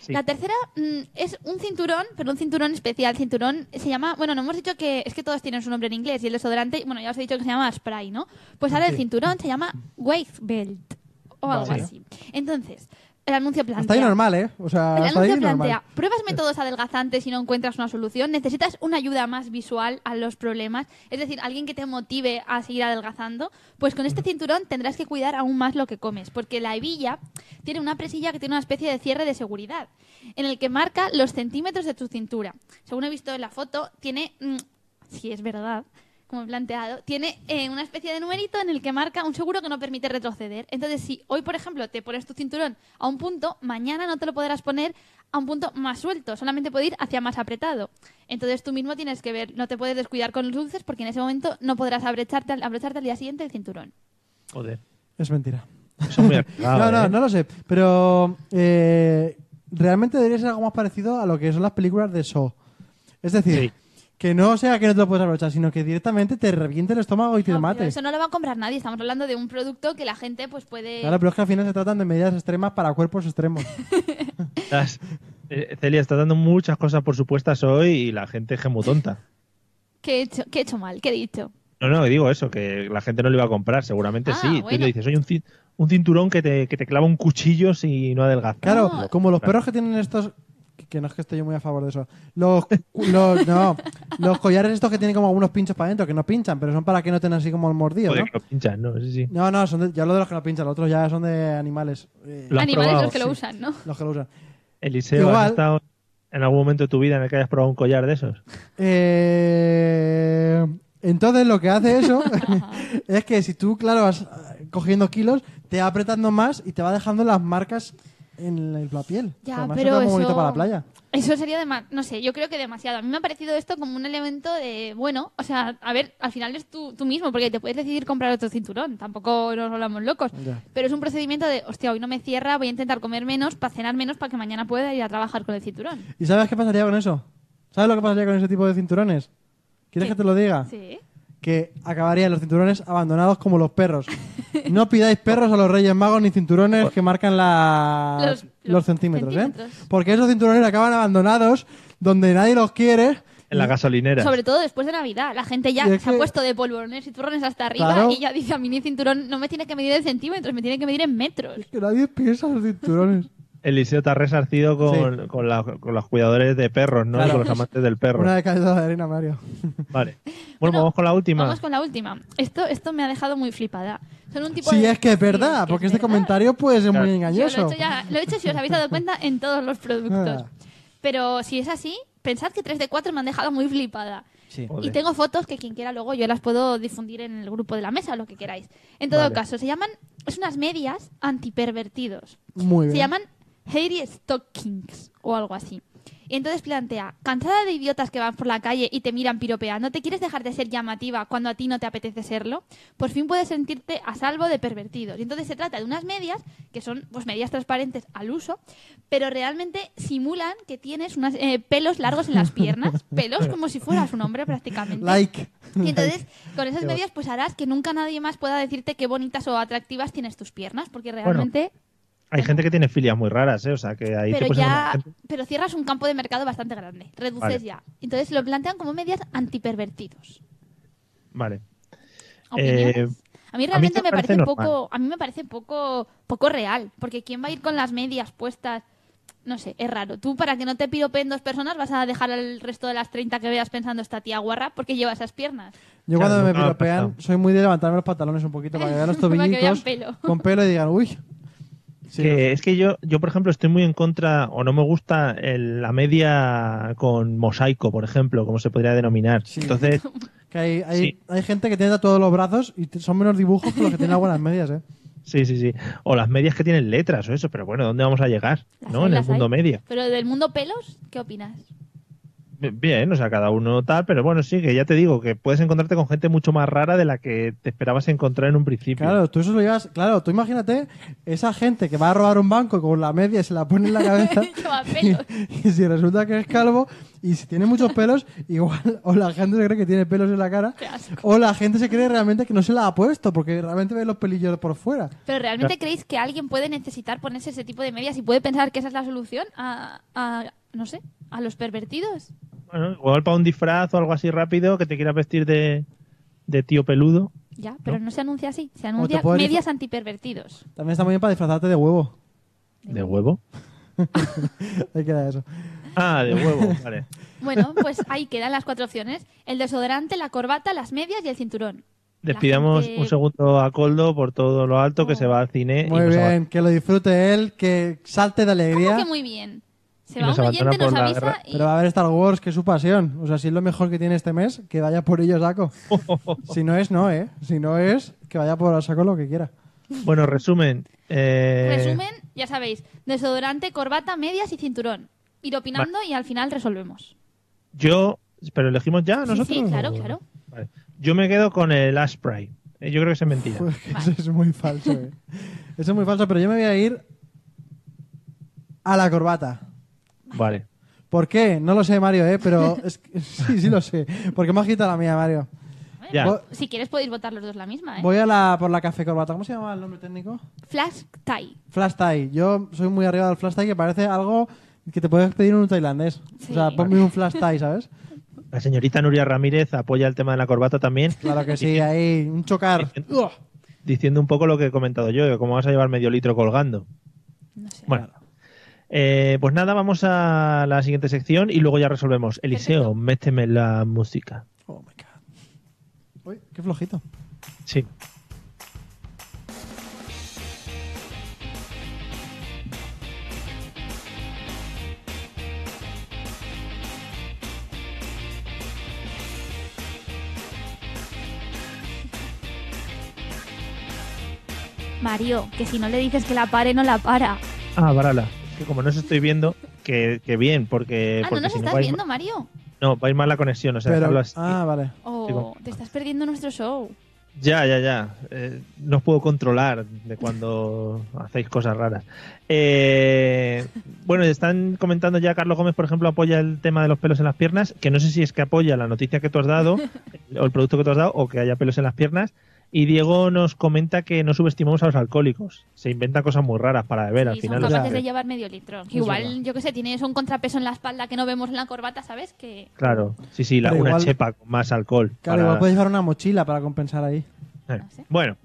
sí. La tercera mm, es un cinturón, pero un cinturón especial. Cinturón se llama, bueno, no hemos dicho que es que todos tienen su nombre en inglés y el desodorante, bueno, ya os he dicho que se llama spray, ¿no? Pues ahora el cinturón se llama waist belt o algo Vale. así. Entonces, el anuncio plantea. Hasta ahí normal, ¿eh? O sea, El hasta ahí anuncio normal. plantea, pruebas métodos adelgazantes y no encuentras una solución, necesitas una ayuda más visual a los problemas, es decir, alguien que te motive a seguir adelgazando, pues con este cinturón tendrás que cuidar aún más lo que comes, porque la hebilla tiene una presilla que tiene una especie de cierre de seguridad, en el que marca los centímetros de tu cintura. Según he visto en la foto, tiene, mm, si es verdad, como he planteado, tiene eh, una especie de numerito en el que marca un seguro que no permite retroceder. Entonces, si hoy, por ejemplo, te pones tu cinturón a un punto, mañana no te lo podrás poner a un punto más suelto, solamente puede ir hacia más apretado. Entonces tú mismo tienes que ver, no te puedes descuidar con los dulces porque en ese momento no podrás abrocharte, al- abrocharte al día siguiente el cinturón. Joder. Es mentira. Eso muy *laughs* no, no, ¿eh? no lo sé. Pero eh, realmente debería ser algo más parecido a lo que son las películas de Saw. Es decir, Sí. Que no sea que no te lo puedes abrochar, sino que directamente te reviente el estómago y te pero mate. eso no lo va a comprar nadie, estamos hablando de un producto que la gente pues puede... Claro, pero es que al final se tratan de medidas extremas para cuerpos extremos. *laughs* Estás- eh, Celia, estás dando muchas cosas por supuestas hoy y la gente es muy tonta. *laughs* ¿Qué he hecho, qué he hecho mal? ¿Qué he dicho? No, no, digo eso, que la gente no lo iba a comprar, seguramente Ah, sí. Tú bueno. le dices, oye, un, cin- un cinturón que te, que te clava un cuchillo si no adelgazas. Claro, No. como los perros que tienen estos... que- Que no es que esté yo muy a favor de eso. Los, los, no, los collares estos que tienen como algunos pinchos para adentro, que no pinchan, pero son para que no tengan así como el mordido, Joder, ¿no? que lo pinchan, ¿no? Sí, sí. No, no, son de- ya lo de los que no pinchan, los otros ya son de animales. eh, Lo Animales probado, los que lo usan, ¿no? los que lo usan. Eliseo, Igual. ¿has estado en algún momento de tu vida en el que hayas probado un collar de esos? Eh, entonces lo que hace eso *laughs* *laughs* es que si tú, claro, vas cogiendo kilos, te va apretando más y te va dejando las marcas en la piel. Ya, Además, pero muy eso... bonito para la playa. Eso sería demasiado, no sé, yo creo que demasiado. A mí me ha parecido esto como un elemento de, bueno, o sea, a ver, al final es tú, tú mismo, porque te puedes decidir comprar otro cinturón, tampoco nos hablamos locos. Ya. Pero es un procedimiento de, hostia, hoy no me cierra, voy a intentar comer menos para cenar menos para que mañana pueda ir a trabajar con el cinturón. ¿Y sabes qué pasaría con eso? ¿Sabes lo que pasaría con ese tipo de cinturones? ¿Quieres ¿Qué? que te lo diga? Sí. Que acabarían los cinturones abandonados como los perros. *laughs* No pidáis perros a los Reyes Magos ni cinturones que marcan la- Los- los, los centímetros, centímetros. ¿eh? Porque esos cinturones acaban abandonados donde nadie los quiere. En la gasolinera. Sobre todo después de Navidad. La gente ya es se ha puesto de polvorones y turrones hasta arriba Claro. y ya dice a mí mi cinturón no me tiene que medir en centímetros, me tiene que medir en metros. Que nadie piensa en los cinturones. Eliseo te ha resarcido con, con, la- con los cuidadores de perros, ¿no? Claro. Con los amantes del perro. Una de cada de arena, Mario. *laughs* Vale. *laughs* Bueno, Bueno, vamos con la última. Vamos con la última. Esto, esto me ha dejado muy flipada. Son un tipo Sí, de- es que es verdad, porque es este verdad. comentario puede ser Claro. muy Yo engañoso. lo he hecho ya, lo he hecho si os habéis dado cuenta en todos los productos. Ah. Pero si es así, pensad que 3 de 4 me han dejado muy flipada. Sí. Y tengo fotos que quien quiera luego yo las puedo difundir en el grupo de la mesa o lo que queráis. En todo Vale. caso, se llaman, es unas medias antipervertidos. Muy bien. Se llaman Hairy Stockings o algo así. Y entonces plantea, cansada de idiotas que van por la calle y te miran piropeando, ¿te quieres dejar de ser llamativa cuando a ti no te apetece serlo? Por fin puedes sentirte a salvo de pervertidos. Y entonces se trata de unas medias, que son pues medias transparentes al uso, pero realmente simulan que tienes unos pelos largos en las piernas, *laughs* pelos como si fueras un hombre prácticamente. Like. Y entonces, con esas medias, pues harás que nunca nadie más pueda decirte qué bonitas o atractivas tienes tus piernas, porque realmente Hay gente que tiene filias muy raras, ¿eh? O sea, que ahí pero ya pero cierras un campo de mercado bastante grande reduces Vale. ya entonces lo plantean como medias antipervertidos Vale. Eh, a mí realmente me me parece poco a mí me parece poco poco real porque quién va a ir con las medias puestas no sé, es raro. Tú, para que no te piropeen dos personas, vas a dejar al resto de las 30 que veas pensando esta tía guarra porque lleva esas piernas. Yo Claro, cuando me piropean soy muy de levantarme los pantalones un poquito *laughs* para que vean los Para que vean tobillitos pelo. con pelo y digan, uy. Sí, que es que yo, yo, por ejemplo, estoy muy en contra, o no me gusta el- la media con mosaico, por ejemplo, como se podría denominar. Sí. Entonces, *laughs* que hay, hay, Sí. hay gente que tiene todos los brazos y son menos dibujos que los que tienen buenas medias, ¿eh? sí, sí, sí. O las medias que tienen letras o eso, pero bueno, ¿dónde vamos a llegar? Las ¿No? hay, En el mundo hay. media. Pero del mundo pelos, ¿qué opinas? Bien, o sea, cada uno tal, pero bueno, sí, que ya te digo, que puedes encontrarte con gente mucho más rara de la que te esperabas encontrar en un principio. Claro, tú eso lo llevas. Claro, tú imagínate esa gente que va a robar un banco con la media y se la pone en la *laughs* cabeza. Y, si resulta que es calvo y si tiene muchos pelos, igual o la gente se cree que tiene pelos en la cara, o la gente se cree realmente que no se la ha puesto porque realmente ve los pelillos por fuera. ¿Pero realmente creéis que alguien puede necesitar ponerse ese tipo de medias y puede pensar que esa es la solución a, a no sé, a los pervertidos? Bueno, igual para un disfraz o algo así rápido que te quieras vestir de, de tío peludo. Ya, pero no, se anuncia así. Se anuncia medias antipervertidos. También está muy bien para disfrazarte de huevo. ¿De huevo? *laughs* Ahí queda eso. Ah, de huevo, *laughs* vale. Bueno, pues ahí quedan las cuatro opciones. El desodorante, la corbata, las medias y el cinturón. Despidamos gente- un segundo a Coldo por todo lo alto que Oh. se va al cine. Muy bien, que lo disfrute él, que salte de ¿Cómo alegría. que muy bien? Se Y va nos un abandona oyente, nos la avisa guerra. y... Pero va a ver Star Wars, que es su pasión. O sea, si es lo mejor que tiene este mes, que vaya por ello saco. *laughs* Si no es, no, ¿eh? Si no es, que vaya por a saco lo que quiera. Bueno, resumen. eh, Resumen, ya sabéis, desodorante, corbata, medias y cinturón. Ir opinando y al final resolvemos. Yo, pero elegimos ya nosotros. sí, claro, claro. Vale. Yo me quedo con el Ashspray. Eh, Yo creo que es mentira. Pues que eso es muy falso, ¿eh? Eso es muy falso, pero yo me voy a ir a la corbata. Vale. ¿Por qué? No lo sé, Mario, ¿eh? Pero *laughs* es que- *laughs* sí, sí lo sé. Porque me has quitado la mía, Mario. Ya. Si quieres podéis votar los dos la misma, ¿eh? Voy a la, por la café corbata. ¿Cómo se llama el nombre técnico? Flash tie. Flash tie. Yo soy muy arriba del flash tie que parece algo que te puedes pedir en un tailandés. Sí. O sea, ponme un flash tie, ¿sabes? La señorita Nuria Ramírez apoya el tema de la corbata también, Claro que sí, ahí, un chocar. Diciendo un poco lo que he comentado yo, que cómo vas a llevar medio litro colgando. No sé. Bueno. Eh, pues nada, vamos a la siguiente sección y luego ya resolvemos. Eliseo, méteme la música. Oh my god. Uy, qué flojito. Sí. Mario, que si no le dices que la pare, no la para. Ah, Barala. Que como no os estoy viendo, que, que bien, porque. Ah, ¿no nos si estás viendo, ma- Mario? No, va a ir mal la conexión, o sea, Pero- así. ah, vale. Oh, te estás perdiendo nuestro show. Ya, ya, ya. Eh, no os puedo controlar de cuando hacéis cosas raras. Eh, bueno, están comentando ya, Carlos Gómez, por ejemplo, apoya el tema de los pelos en las piernas, que no sé si es que apoya la noticia que tú has dado, *laughs* o el producto que tú has dado, o que haya pelos en las piernas. Y Diego nos comenta que no subestimamos a los alcohólicos. Se inventan cosas muy raras para beber al final. son o sea capaces de llevar medio litro. Es Igual, verdad. yo qué sé, tienes un contrapeso en la espalda que no vemos en la corbata, ¿sabes? Que Claro, sí, sí, la- una igual- chepa con más alcohol. Claro, para- igual puedes llevar una mochila para compensar ahí. Eh, No sé. Bueno,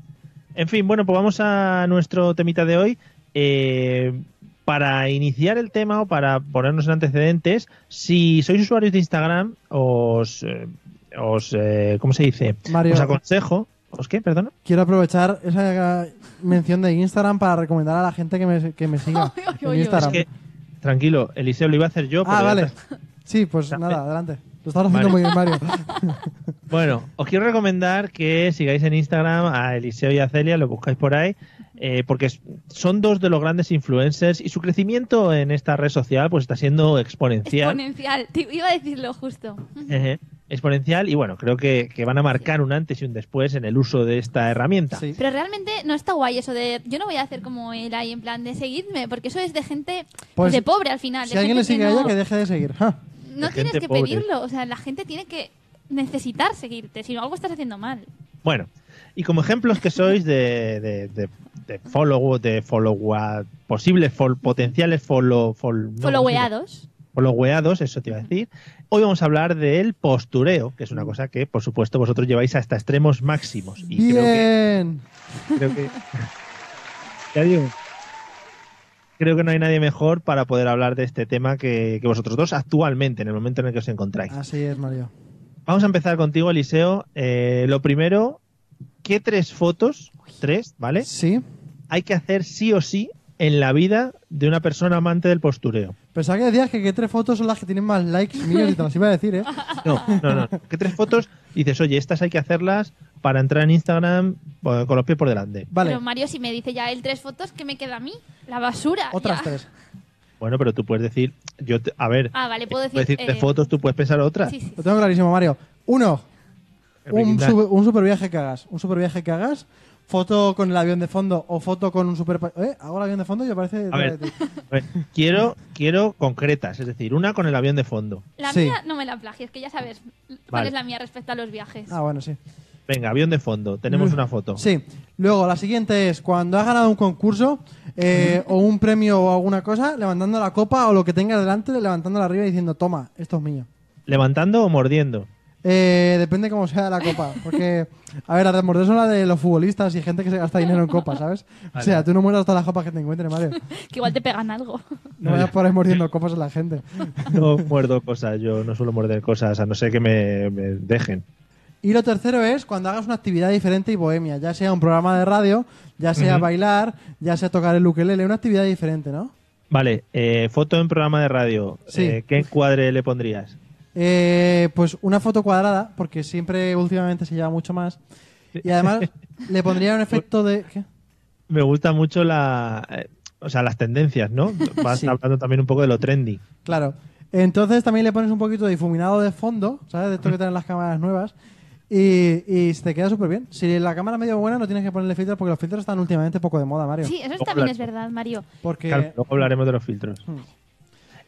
en fin, bueno, pues vamos a nuestro temita de hoy. Eh, para iniciar el tema o para ponernos en antecedentes, si sois usuarios de Instagram, os, eh, os eh, ¿cómo se dice? Mario. Os aconsejo. ¿Os qué? Perdona. Quiero aprovechar esa mención de Instagram para recomendar a la gente que me, que me siga *laughs* en Instagram. Es que, tranquilo, Eliseo lo iba a hacer yo. ah, pero vale. Sí, pues nada, adelante. Lo estás haciendo Vale. muy bien, Mario. *laughs* Bueno, os quiero recomendar que sigáis en Instagram a Eliseo y a Celia, lo buscáis por ahí, eh, porque son dos de los grandes influencers y su crecimiento en esta red social pues está siendo exponencial. exponencial. Te iba a decirlo justo. Exponencial y bueno, creo que, que van a marcar un antes y un después en el uso de esta herramienta. Sí. Pero realmente no está guay eso de. Yo no voy a hacer como él ahí en plan de seguidme, porque eso es de gente Pues, de pobre al final. Si de alguien le sigue que a ella, no, que deje de seguir. Ja. no de tienes que pobre. pedirlo. O sea, la gente tiene que necesitar seguirte. Si no, algo estás haciendo mal. Bueno, y como ejemplos que sois de, de, de, de follow, de follow, posibles fol- potenciales follow, fol- no, Followeados. followeados, eso te iba a decir. Hoy vamos a hablar del postureo, que es una cosa que, por supuesto, vosotros lleváis hasta extremos máximos. Y creo que, Bien. creo que, *laughs* ya digo, creo que no hay nadie mejor para poder hablar de este tema que, que vosotros dos actualmente, en el momento en el que os encontráis. Así es, Mario. Vamos a empezar contigo, Eliseo. Eh, lo primero, ¿qué tres fotos, tres, ¿vale? Sí. Hay que hacer sí o sí en la vida de una persona amante del postureo. Pensaba que decías que, que tres fotos son las que tienen más likes míos y te las iba a decir, ¿eh? No, no, no. ¿Qué tres fotos? Dices, oye, estas hay que hacerlas para entrar en Instagram eh, con los pies por delante. Vale, Pero Mario, si me dice ya él tres fotos, ¿qué me queda a mí? La basura. otras ya. tres. Bueno, pero tú puedes decir, yo, te- a ver, Ah, vale, puedo decir. puedes decir tres eh, fotos, tú puedes pensar otras. Sí, sí. Lo tengo clarísimo, Mario. Uno, un, super, un super viaje que hagas. Un super viaje que hagas. Foto con el avión de fondo o foto con un super... ¿Eh? ¿Hago el avión de fondo? Yo parece... A ver, a ver, quiero, quiero concretas, es decir, una con el avión de fondo. La Sí. mía no me la plagies, que ya sabes cuál Vale. es la mía respecto a los viajes. Ah, bueno, sí. Venga, avión de fondo, tenemos una foto. Sí. Luego, la siguiente es cuando has ganado un concurso eh, o un premio o alguna cosa, levantando la copa o lo que tengas delante, levantándola arriba y diciendo, toma, esto es mío. ¿Levantando o mordiendo? Eh, depende cómo sea la copa. Porque, a ver, las de morder son las de los futbolistas y gente que se gasta dinero en copas, ¿sabes? O sea, tú no mueras todas las copas que te encuentres, Mario. *laughs* Que igual te pegan algo. No vayas por ahí mordiendo copas a la gente. *laughs* No muerdo cosas, yo no suelo morder cosas, a no ser que me, me dejen. Y lo tercero es cuando hagas una actividad diferente y bohemia, ya sea un programa de radio, ya sea bailar, ya sea tocar el ukelele, una actividad diferente, ¿no? Vale, eh, foto en programa de radio. Sí. Eh, ¿Qué encuadre le pondrías? Eh, pues una foto cuadrada, porque siempre últimamente se lleva mucho más. Y además *laughs* le pondría un efecto de... ¿qué? Me gusta mucho la, eh, o sea, las tendencias, ¿no? *laughs* Vas Sí. hablando también un poco de lo trendy. Claro. Entonces también le pones un poquito de difuminado de fondo, ¿sabes? De esto que tienen las cámaras nuevas. Y, y se te queda súper bien. Si la cámara es medio buena, no tienes que ponerle filtros porque los filtros están últimamente poco de moda, Mario. Sí, eso también es verdad, Mario. Porque... Claro, luego hablaremos de los filtros. Hmm.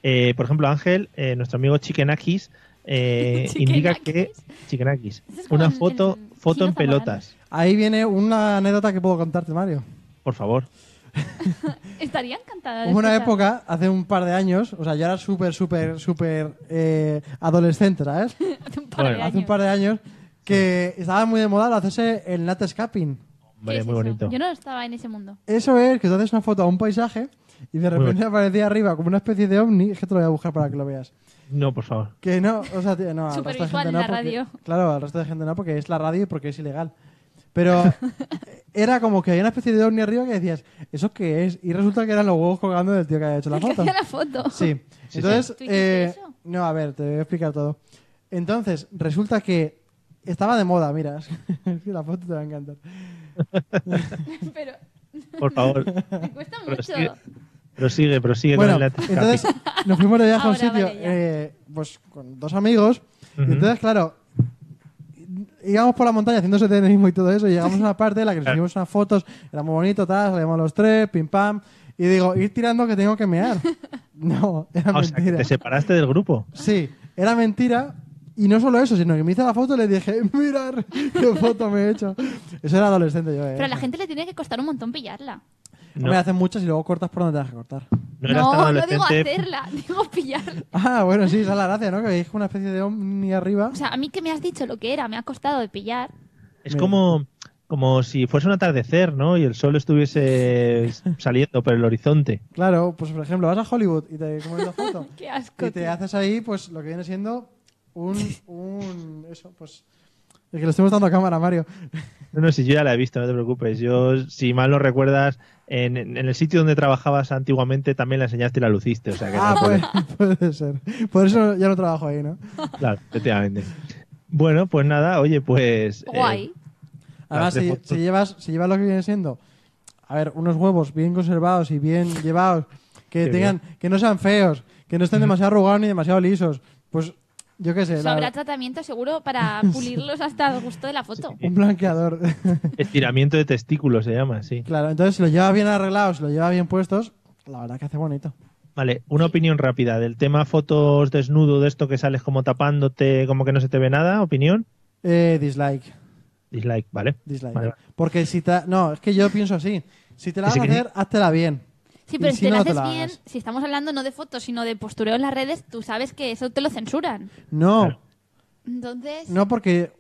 Eh, por ejemplo, Ángel, eh, nuestro amigo Chikenakis, eh, *laughs* indica que es como una foto, el foto en pelotas, Ahí viene una anécdota que puedo contarte, Mario. por favor. *laughs* Estaría encantada. de Hubo una época, hace un par de años, o sea, yo era súper, súper, súper eh, adolescente, ¿sabes? *laughs* Hace un par de Bueno, Hace un años. par de años que estaba muy de moda hacerse el natscaping. ¿Qué Hombre, es muy eso? bonito. Yo no estaba en ese mundo. Eso es que tú haces una foto a un paisaje y de repente aparecía arriba como una especie de ovni. Es que te lo voy a buscar para que lo veas. No, por favor. Que no, o sea, tío, no, al resto de Supervisual gente en no. la porque- radio. Claro, al resto de gente no, porque es la radio y porque es ilegal. Pero *laughs* era como que había una especie de ovni arriba que decías, ¿eso qué es? Y resulta que eran los huevos colgando del tío que había hecho la El que foto. hacía la foto. Sí. Sí, Entonces, sí. ¿Tú hiciste eh, eso? no, a ver, te voy a explicar todo. Entonces, resulta que estaba de moda, mira, *laughs* es que la foto te va a encantar. *laughs* Pero Por favor. me cuesta Pero mucho. Prosigue, prosigue Bueno, con la entonces nos fuimos de viaje a un sitio vale, eh, pues con dos amigos. y entonces, claro, íbamos por la montaña haciendo senderismo y todo eso. Y llegamos a una parte en la que *laughs* nos hicimos unas fotos. Era muy bonito, tal. Salíamos los tres, pim pam. Y digo, ir tirando que tengo que mear. *laughs* No, era O sea, que mentira. te separaste del grupo. Sí, era mentira. Y no solo eso, sino que me hice la foto y le dije, *laughs* mirar qué foto me he hecho. Eso era adolescente yo, ¿eh? Pero a la gente le tiene que costar un montón pillarla. No, Me hacen muchas y luego cortas por donde tengas que cortar. no eras tan No, no digo adolescente. hacerla, *laughs* digo pillarla. Ah, bueno, sí, esa es la gracia, ¿no? Que veis una especie de ovni arriba. O sea, a mí que me has dicho lo que era, me ha costado de pillar. Es como, como si fuese un atardecer, ¿no? Y el sol estuviese *laughs* saliendo por el horizonte. Claro, pues por ejemplo, vas a Hollywood y te comes la foto. Qué asco. y te tío. haces ahí, pues lo que viene siendo un. un eso, pues. Es que le estoy mostrando a cámara, Mario. No, no, si yo ya la he visto, no te preocupes. Yo, si mal no recuerdas, en, en el sitio donde trabajabas antiguamente también la enseñaste y la luciste. O sea que Ah, no pues, *laughs* puede ser. Por eso ya no trabajo ahí, ¿no? Claro, efectivamente. Bueno, pues nada, oye, pues. eh, Guay. Además, Las si, de fotos. si llevas, si llevas lo que viene siendo, a ver, unos huevos bien conservados y bien llevados, que Qué tengan, que no sean feos, que no estén demasiado arrugados ni demasiado lisos, pues yo qué sé, la- habrá tratamiento seguro para *laughs* pulirlos hasta el gusto de la foto. un blanqueador. *laughs* estiramiento de testículos se llama, sí. claro, entonces si lo lleva bien arreglados, si lo lleva bien puestos, la verdad que hace bonito. Vale, una opinión rápida del tema fotos desnudo, de esto que sales como tapándote, como que no se te ve nada, opinión. Eh, dislike, Dislike, vale. dislike. Vale, vale. Porque si te... No, es que yo pienso así. Si te la vas a que hacer, háztela bien. Sí, pero si si te no, lo te haces lo bien, hagas. si estamos hablando no de fotos, sino de postureo en las redes, tú sabes que eso te lo censuran. No. Entonces, no porque...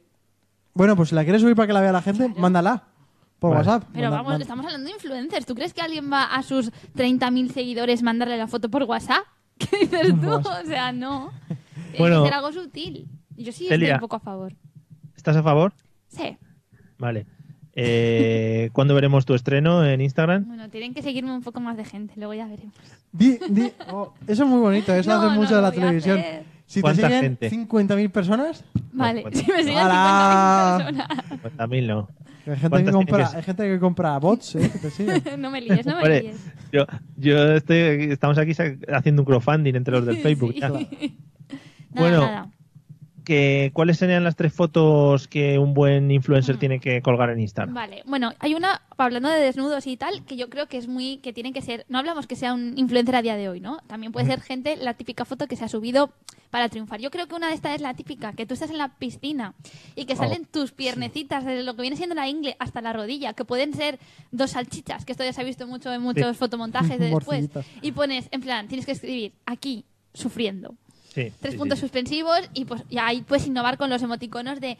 Bueno, pues si la quieres subir para que la vea la gente, mándala. Por Vale. WhatsApp. pero Manda- vamos, manda- estamos hablando de influencers. ¿Tú crees que alguien va a sus 30.000 seguidores mandarle la foto por WhatsApp? *laughs* ¿Qué dices tú? O sea, no. *laughs* Tiene Bueno. que ser algo sutil. Yo sí Celia. estoy un poco a favor. ¿Estás a favor? Sí. Vale. Eh, ¿Cuándo veremos tu estreno en Instagram? Bueno, tienen que seguirme un poco más de gente, luego ya veremos. Di- di- oh, eso es muy bonito, eso *laughs* No, hace no mucho de la televisión. Si te ¿Cuánta siguen gente? 50.000 personas, Vale, bueno. *laughs* si me siguen ¡Hala! 50.000 personas. 50.000 no. hay gente, que ¿Cuántas compra, tienen que hay gente que compra bots, ¿eh? que te siguen. *laughs* no me líes, no me líes. yo, yo estoy, estamos aquí haciendo un crowdfunding entre los del Facebook. Sí. ya. Nada, Bueno, nada. Que, ¿Cuáles serían las tres fotos que un buen influencer tiene que colgar en Instagram? Vale, bueno, hay una, hablando de desnudos y tal, que yo creo que es muy, que tiene que ser, no hablamos que sea un influencer a día de hoy, ¿no? También puede ser gente, la típica foto que se ha subido para triunfar. Yo creo que una de estas es la típica, que tú estás en la piscina y que salen tus piernecitas, desde lo que viene siendo la ingle hasta la rodilla, que pueden ser dos salchichas, que esto ya se ha visto mucho en muchos fotomontajes de *laughs* después. Y pones, en plan, tienes que escribir aquí, sufriendo. Sí, Tres sí, puntos sí, sí. suspensivos y pues ya ahí puedes innovar con los emoticonos de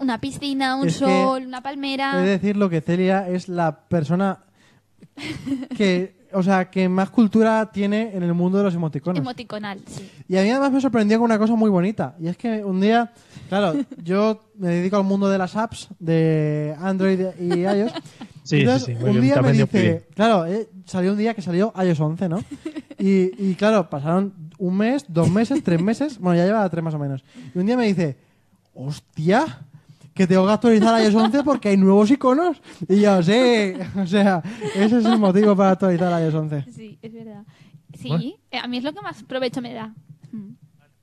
una piscina, un Es sol, una He palmera. de decirlo que Celia es la persona que, o sea, que más cultura tiene en el mundo de los emoticonos. Emoticonal, sí. Y a mí además me sorprendió con una cosa muy bonita. Y es que un día, claro, yo me dedico al mundo de las apps de Android y iOS. *laughs* Sí, Entonces, sí, sí, muy un día me dice, claro, eh, salió un día que salió iOS 11, ¿no? *laughs* Y, y claro, pasaron un mes, dos meses, tres meses, bueno, ya lleva tres más o menos. Y un día me dice, hostia, que tengo que actualizar iOS 11 porque hay nuevos iconos. Y yo, sí, *laughs* o sea, ese es el motivo para actualizar iOS 11. Sí, es verdad. Sí, Bueno. eh, a mí es lo que más provecho me da.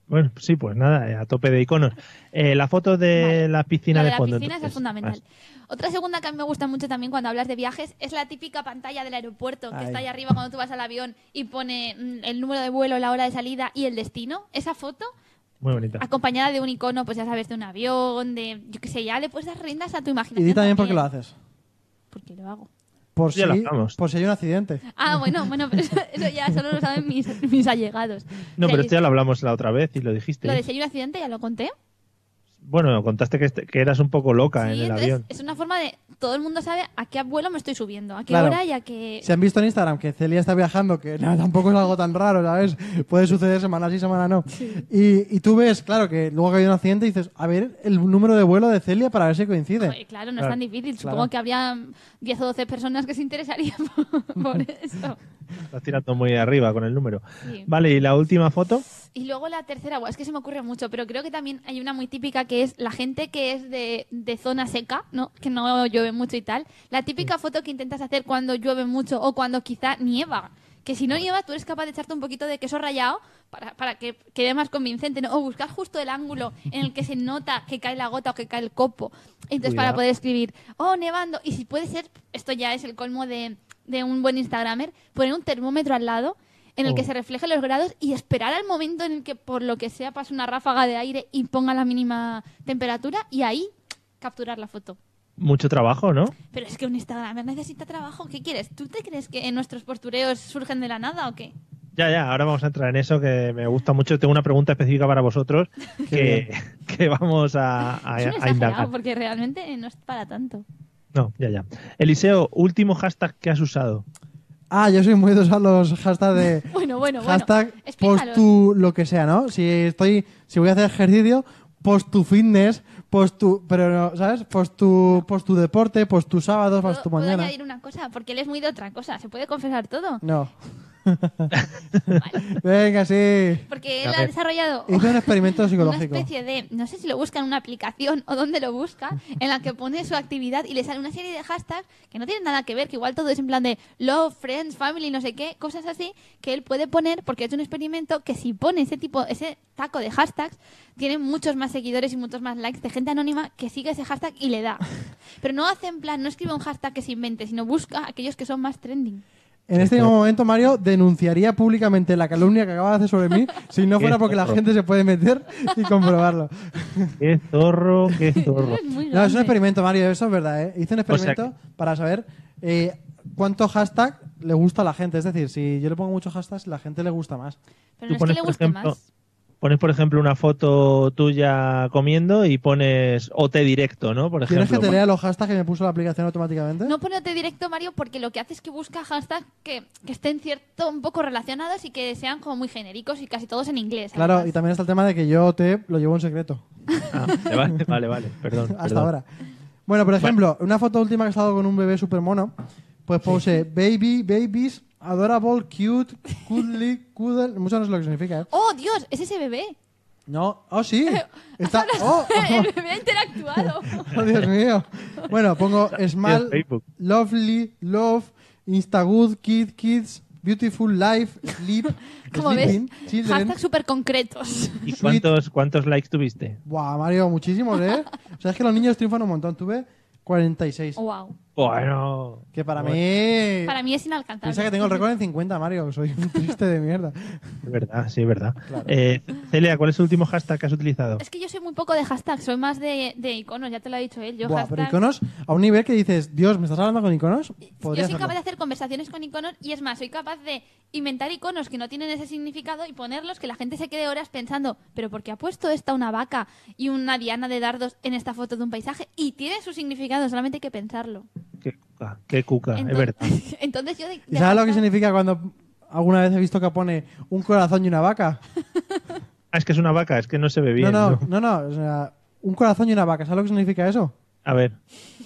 Bueno, sí, pues nada, eh, a tope de iconos. Eh, la foto de Vale. la piscina de de la fondo. piscina esa entonces, es fundamental. más. Otra segunda que a mí me gusta mucho también cuando hablas de viajes es la típica pantalla del aeropuerto que Ay. está ahí arriba cuando tú vas al avión y pone mm, el número de vuelo, la hora de salida y el destino. Esa foto Muy bonita. acompañada de un icono, pues ya sabes, de un avión, de yo qué sé, ya le puedes dar riendas a tu Y imaginación. di también por qué lo haces. Porque lo hago. Por si, por si hay un accidente. Ah, bueno, bueno, pero eso, eso ya solo lo saben mis, mis allegados. No, pero esto ya lo hablamos la otra vez y lo dijiste. Lo de si hay un accidente ya lo conté. Bueno, contaste que, este- que eras un poco loca Sí, en el avión. es una forma de todo el mundo sabe a qué vuelo me estoy subiendo, a qué Claro. hora y a qué Si han visto en Instagram que Celia está viajando, que no, tampoco es algo tan raro, ¿sabes? Puede suceder semana sí, semana no. Y, y tú ves, claro, que luego que hay un accidente y dices, a ver el número de vuelo de Celia para ver si coincide. Joder, claro, no Claro. es tan difícil. Claro. Supongo que habría 10 o 12 personas que se interesarían *laughs* por, por *laughs* eso. Estás tirando muy arriba con el número. Sí. Vale, y la última foto. Y luego la tercera, es que se me ocurre mucho, pero creo que también hay una muy típica que es la gente que es de, de zona seca, ¿no? Que no llueve mucho y tal. La típica foto que intentas hacer cuando llueve mucho o cuando quizá nieva. que si no lleva, tú eres capaz de echarte un poquito de queso rallado para, para que quede más convincente, ¿no? O buscar justo el ángulo en el que se nota que cae la gota o que cae el copo. Entonces, para poder escribir, oh, nevando. Y si puede ser, esto ya es el colmo de, de un buen Instagramer, poner un termómetro al lado en el que Oh. se reflejen los grados y esperar al momento en el que, por lo que sea, pase una ráfaga de aire y ponga la mínima temperatura y ahí capturar la foto. Mucho trabajo, ¿no? Pero es que un Instagramer necesita trabajo. ¿Qué quieres? ¿Tú te crees que nuestros postureos surgen de la nada o qué? Ya, ya, ahora vamos a entrar en eso que me gusta mucho. Tengo una pregunta específica para vosotros *laughs* que, *laughs* que vamos a, a, es un a indagar. porque realmente no es para tanto. No, ya, ya. Eliseo, último hashtag que has usado. Ah, yo soy muy de usar los hashtags de Bueno, bueno, hashtag bueno. post tu lo que sea, ¿no? Si estoy, si voy a hacer ejercicio, post tu fitness, post tu, pero no, ¿sabes? Post tu, post tu deporte, post tu sábado, ¿Puedo, post tu puedo mañana. añadir una cosa? Porque él es muy de otra cosa. ¿Se puede confesar todo? No. *laughs* *laughs* Vale. Venga, sí. Porque él ha desarrollado Hice un experimento *laughs* una psicológico. especie de, no sé si lo busca en una aplicación o dónde lo busca, en la que pone su actividad y le sale una serie de hashtags que no tienen nada que ver, que igual todo es en plan de love, friends, family, no sé qué, cosas así, que él puede poner porque ha hecho un experimento que si pone ese tipo, ese taco de hashtags, tiene muchos más seguidores y muchos más likes de gente anónima que sigue ese hashtag y le da. *laughs* Pero no hace en plan, no escribe un hashtag que se invente, sino busca aquellos que son más trending. En este mismo momento, Mario denunciaría públicamente la calumnia que acaba de hacer sobre mí si no fuera porque la gente se puede meter y comprobarlo. Qué zorro, qué *laughs* zorro. No, es un experimento, Mario, eso es verdad, ¿eh? Hice un O sea experimento para saber eh, cuánto hashtag le gusta a la gente. Es decir, si yo le pongo muchos hashtags, la gente le gusta más. Pero Tú no es que pones, le por guste ejemplo, más. Pones, por ejemplo, una foto tuya comiendo y pones OT directo, ¿no? Por ¿Quieres ejemplo. que te lea los hashtags que me puso la aplicación automáticamente? No ponerte directo, Mario, porque lo que hace es que busca hashtags que, que estén cierto un poco relacionados y que sean como muy genéricos y casi todos en inglés. Claro, además. y también está el tema de que yo te lo llevo en secreto. Ah, vale, *laughs* vale, vale, perdón. Hasta perdón. ahora. Bueno, por ejemplo, una foto última que he estado con un bebé super mono, pues puse baby, babies, adorable, cute, cuddly, cuddle. Mucho no sé lo que significa, ¿eh? ¡Oh, Dios! ¡Es ese bebé! No, oh sí. *laughs* Está, *laughs* oh, El bebé ha interactuado. *laughs* oh, Dios mío. Bueno, pongo small, Facebook. lovely, love, instagood, kid, kids, beautiful life, sleep, Como sleeping, ves, children. hashtags súper concretos. ¿Y cuántos, cuántos likes tuviste? Buah, Mario, muchísimos, ¿eh? O sea, es que los niños triunfan un montón. Tuve 46. ¡Wow! Bueno. Que para Bueno, mí... Para mí es inalcanzable. Piensa que tengo el récord en 50, Mario. Soy un triste de mierda. Es verdad, sí, es verdad. Eh, Celia, ¿cuál es el último hashtag que has utilizado? Es que yo soy muy poco de hashtags, soy más de, de iconos, ya te lo ha dicho él. Yo, Buah, pero iconos a un nivel que dices, Dios, ¿me estás hablando con iconos? Yo soy hacerlo. capaz de hacer conversaciones con iconos y es más, soy capaz de inventar iconos que no tienen ese significado y ponerlos que la gente se quede horas pensando, pero ¿por qué ha puesto esta una vaca y una diana de dardos en esta foto de un paisaje? Y tiene su significado, solamente hay que pensarlo. Qué cuca, qué cuca, es Entonces, verdad. *laughs* entonces yo de, ¿Y de sabes lo que significa cuando alguna vez he visto que pone un corazón y una vaca? *laughs* Ah, es que es una vaca, es que no se ve bien. no, no, ¿no? no, no. O sea, un corazón y una vaca. ¿Sabes lo que significa eso? A ver.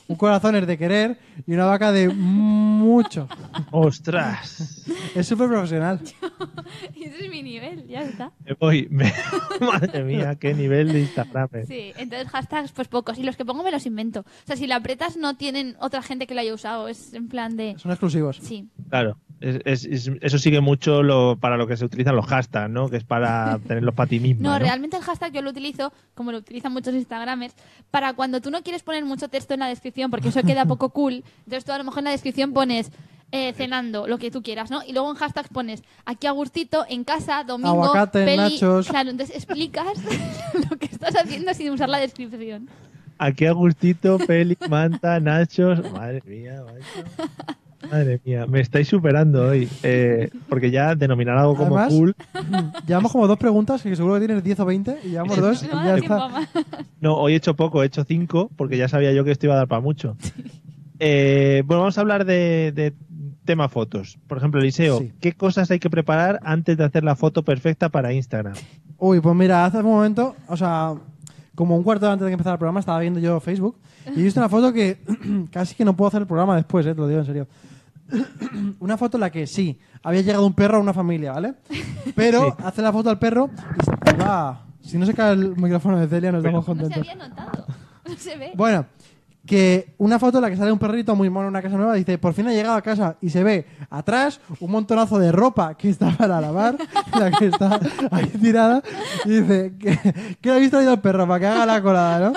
Un corazón es de querer y una vaca de mucho. ¡Ostras! Es súper profesional. *laughs* Ese es mi nivel, ya está. Me voy. me- *laughs* Madre mía, qué nivel de Instagram. eh. Sí, entonces hashtags pues pocos. Y los que pongo me los invento. O sea, si la apretas no tienen otra gente que lo haya usado. Es en plan de... Son exclusivos. Sí. Claro. Es- es- es- eso sigue mucho lo, para lo que se utilizan los hashtags, ¿no? Que es para *laughs* tenerlos para ti mismo. No, ¿no? realmente el hashtag yo lo utilizo, como lo utilizan muchos Instagramers, para cuando tú no quieres poner mucho texto en la descripción, porque eso queda poco cool. Entonces tú a lo mejor en la descripción pones eh, cenando, lo que tú quieras, ¿no? Y luego en hashtags pones aquí a gustito, en casa, domingo, Aguacate, peli... nachos. Claro, entonces explicas *laughs* lo que estás haciendo sin usar la descripción. Aquí a gustito, peli, manta, nachos. Madre mía, macho. Madre mía, me estáis superando hoy. Eh, porque ya denominar algo como Además, cool. Llevamos como dos preguntas, que seguro que tienes 10 o 20, y llevamos dos y ya está. No, hoy he hecho poco, he hecho cinco, porque ya sabía yo que esto iba a dar para mucho. Eh, bueno, vamos a hablar de, de tema fotos. Por ejemplo, Eliseo, Sí. ¿qué cosas hay que preparar antes de hacer la foto perfecta para Instagram? Uy, pues mira, hace un momento, o sea, como un cuarto antes de que empezara el programa, estaba viendo yo Facebook y he visto una foto que *clears throat* casi que no puedo hacer el programa después, eh, te lo digo en serio. *clears throat* una foto en la que sí, había llegado un perro a una familia, ¿vale? Pero *laughs* hace la foto al perro y va. Si no se cae el micrófono de Celia, nos damos No se contentos. había notado. *laughs* No se ve. Bueno, que una foto en la que sale un perrito muy mono en una casa nueva dice, por fin ha llegado a casa y se ve atrás un montonazo de ropa que está para lavar, *laughs* la que está ahí tirada, y dice, que, que le habéis traído al perro para que haga la colada, ¿no?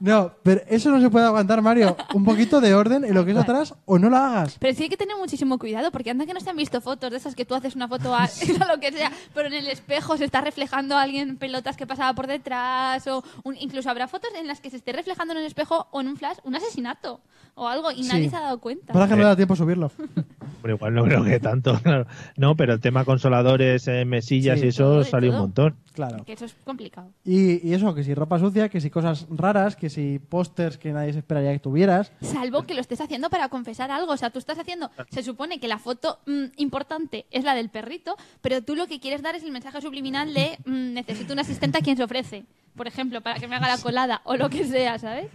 No, pero eso no se puede aguantar, Mario. Un poquito de orden en lo que es atrás o no lo hagas. Pero sí hay que tener muchísimo cuidado, porque anda que no se han visto fotos de esas que tú haces una foto a, *laughs* a lo que sea, pero en el espejo se está reflejando a alguien en pelotas que pasaba por detrás, o un- incluso habrá fotos en las que se esté reflejando en el espejo o en un flash un asesinato o algo y nadie Sí. se ha dado cuenta. Para que no le da tiempo a subirlo. *laughs* Hombre, igual no creo que tanto, *laughs* claro. No, pero el tema consoladores, eh, mesillas Sí. y eso Todo salió un montón. Claro. Que eso es complicado. Y, y eso, que si ropa sucia, que si cosas raras, que si pósters que nadie se esperaría que tuvieras. Salvo que lo estés haciendo para confesar algo. O sea, tú estás haciendo. Se supone que la foto mm, importante es la del perrito, pero tú lo que quieres dar es el mensaje subliminal de mm, necesito un asistente a quien se ofrece. Por ejemplo, para que me haga la colada o lo que sea, ¿sabes?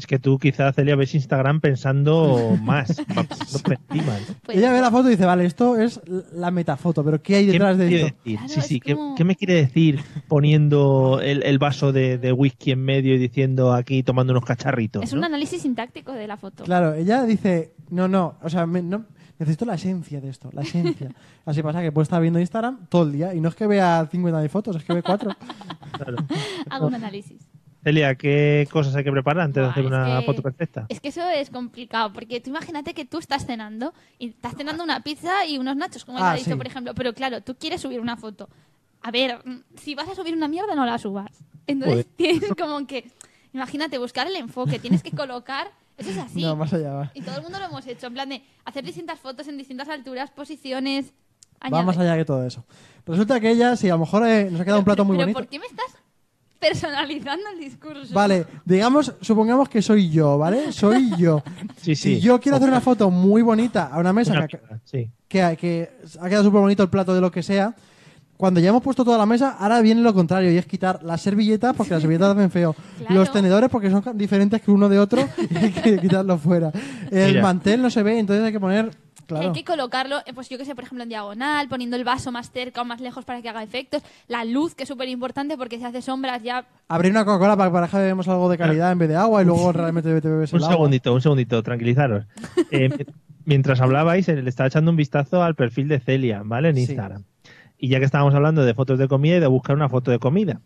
Es que tú quizás, Celia, ves Instagram pensando *laughs* más. Pues, Ella ve la foto y dice, vale, esto es la metafoto, pero ¿qué hay ¿Qué detrás de esto? decir? Claro, sí, es sí, ¿qué, como- qué me quiere decir poniendo el, el vaso de, de whisky en medio y diciendo aquí tomando unos cacharritos? es ¿no? un análisis sintáctico de la foto. Claro, ella dice, no, no, o sea, me- no, necesito la esencia de esto, la esencia. *laughs* Así pasa que puede estar viendo Instagram todo el día y no es que vea 50 de fotos, es que ve cuatro. Claro. *laughs* Hago un análisis. Celia, ¿qué cosas hay que preparar antes de hacer una que- foto perfecta? Es que eso es complicado, porque tú imagínate que tú estás cenando y estás cenando una pizza y unos nachos, como Ah, ha dicho, sí. por ejemplo. Pero claro, tú quieres subir una foto. A ver, mm, si vas a subir una mierda, no la subas. Entonces *laughs* tienes como que, imagínate, buscar el enfoque, tienes que colocar. Eso es *laughs* así. No, más allá va. Y todo el mundo lo hemos hecho, en plan de hacer distintas fotos en distintas alturas, posiciones. Va añade. más allá que todo eso. Resulta que ella, si a lo mejor eh, nos ha quedado un plato muy pero bonito. ¿por qué me estás personalizando el discurso? Vale, digamos, supongamos que soy yo, ¿vale? Soy yo. *laughs* Sí, sí. Si yo quiero hacer una foto muy bonita a una mesa Una que, mierda, sí. que, que ha quedado súper bonito el plato de lo que sea, cuando ya hemos puesto toda la mesa, ahora viene lo contrario y es quitar las servilletas porque las servilletas hacen feo. Claro. Los tenedores porque son diferentes que uno de otro *laughs* y hay que quitarlo fuera. El Mira. mantel no se ve, entonces hay que poner... Claro. Hay que colocarlo, eh, pues yo que sé, por ejemplo, en diagonal, poniendo el vaso más cerca o más lejos para que haga efectos. La luz, que es súper importante porque si hace sombras ya... Abrir una Coca-Cola para que para que bebemos algo de calidad en vez de agua y luego realmente te bebes Un el agua. segundito, un segundito, tranquilizaros. *laughs* Eh, mi- mientras hablabais, eh, le estaba echando un vistazo al perfil de Celia, ¿vale? En Sí. Y ya que estábamos hablando de fotos de comida y de buscar una foto de comida.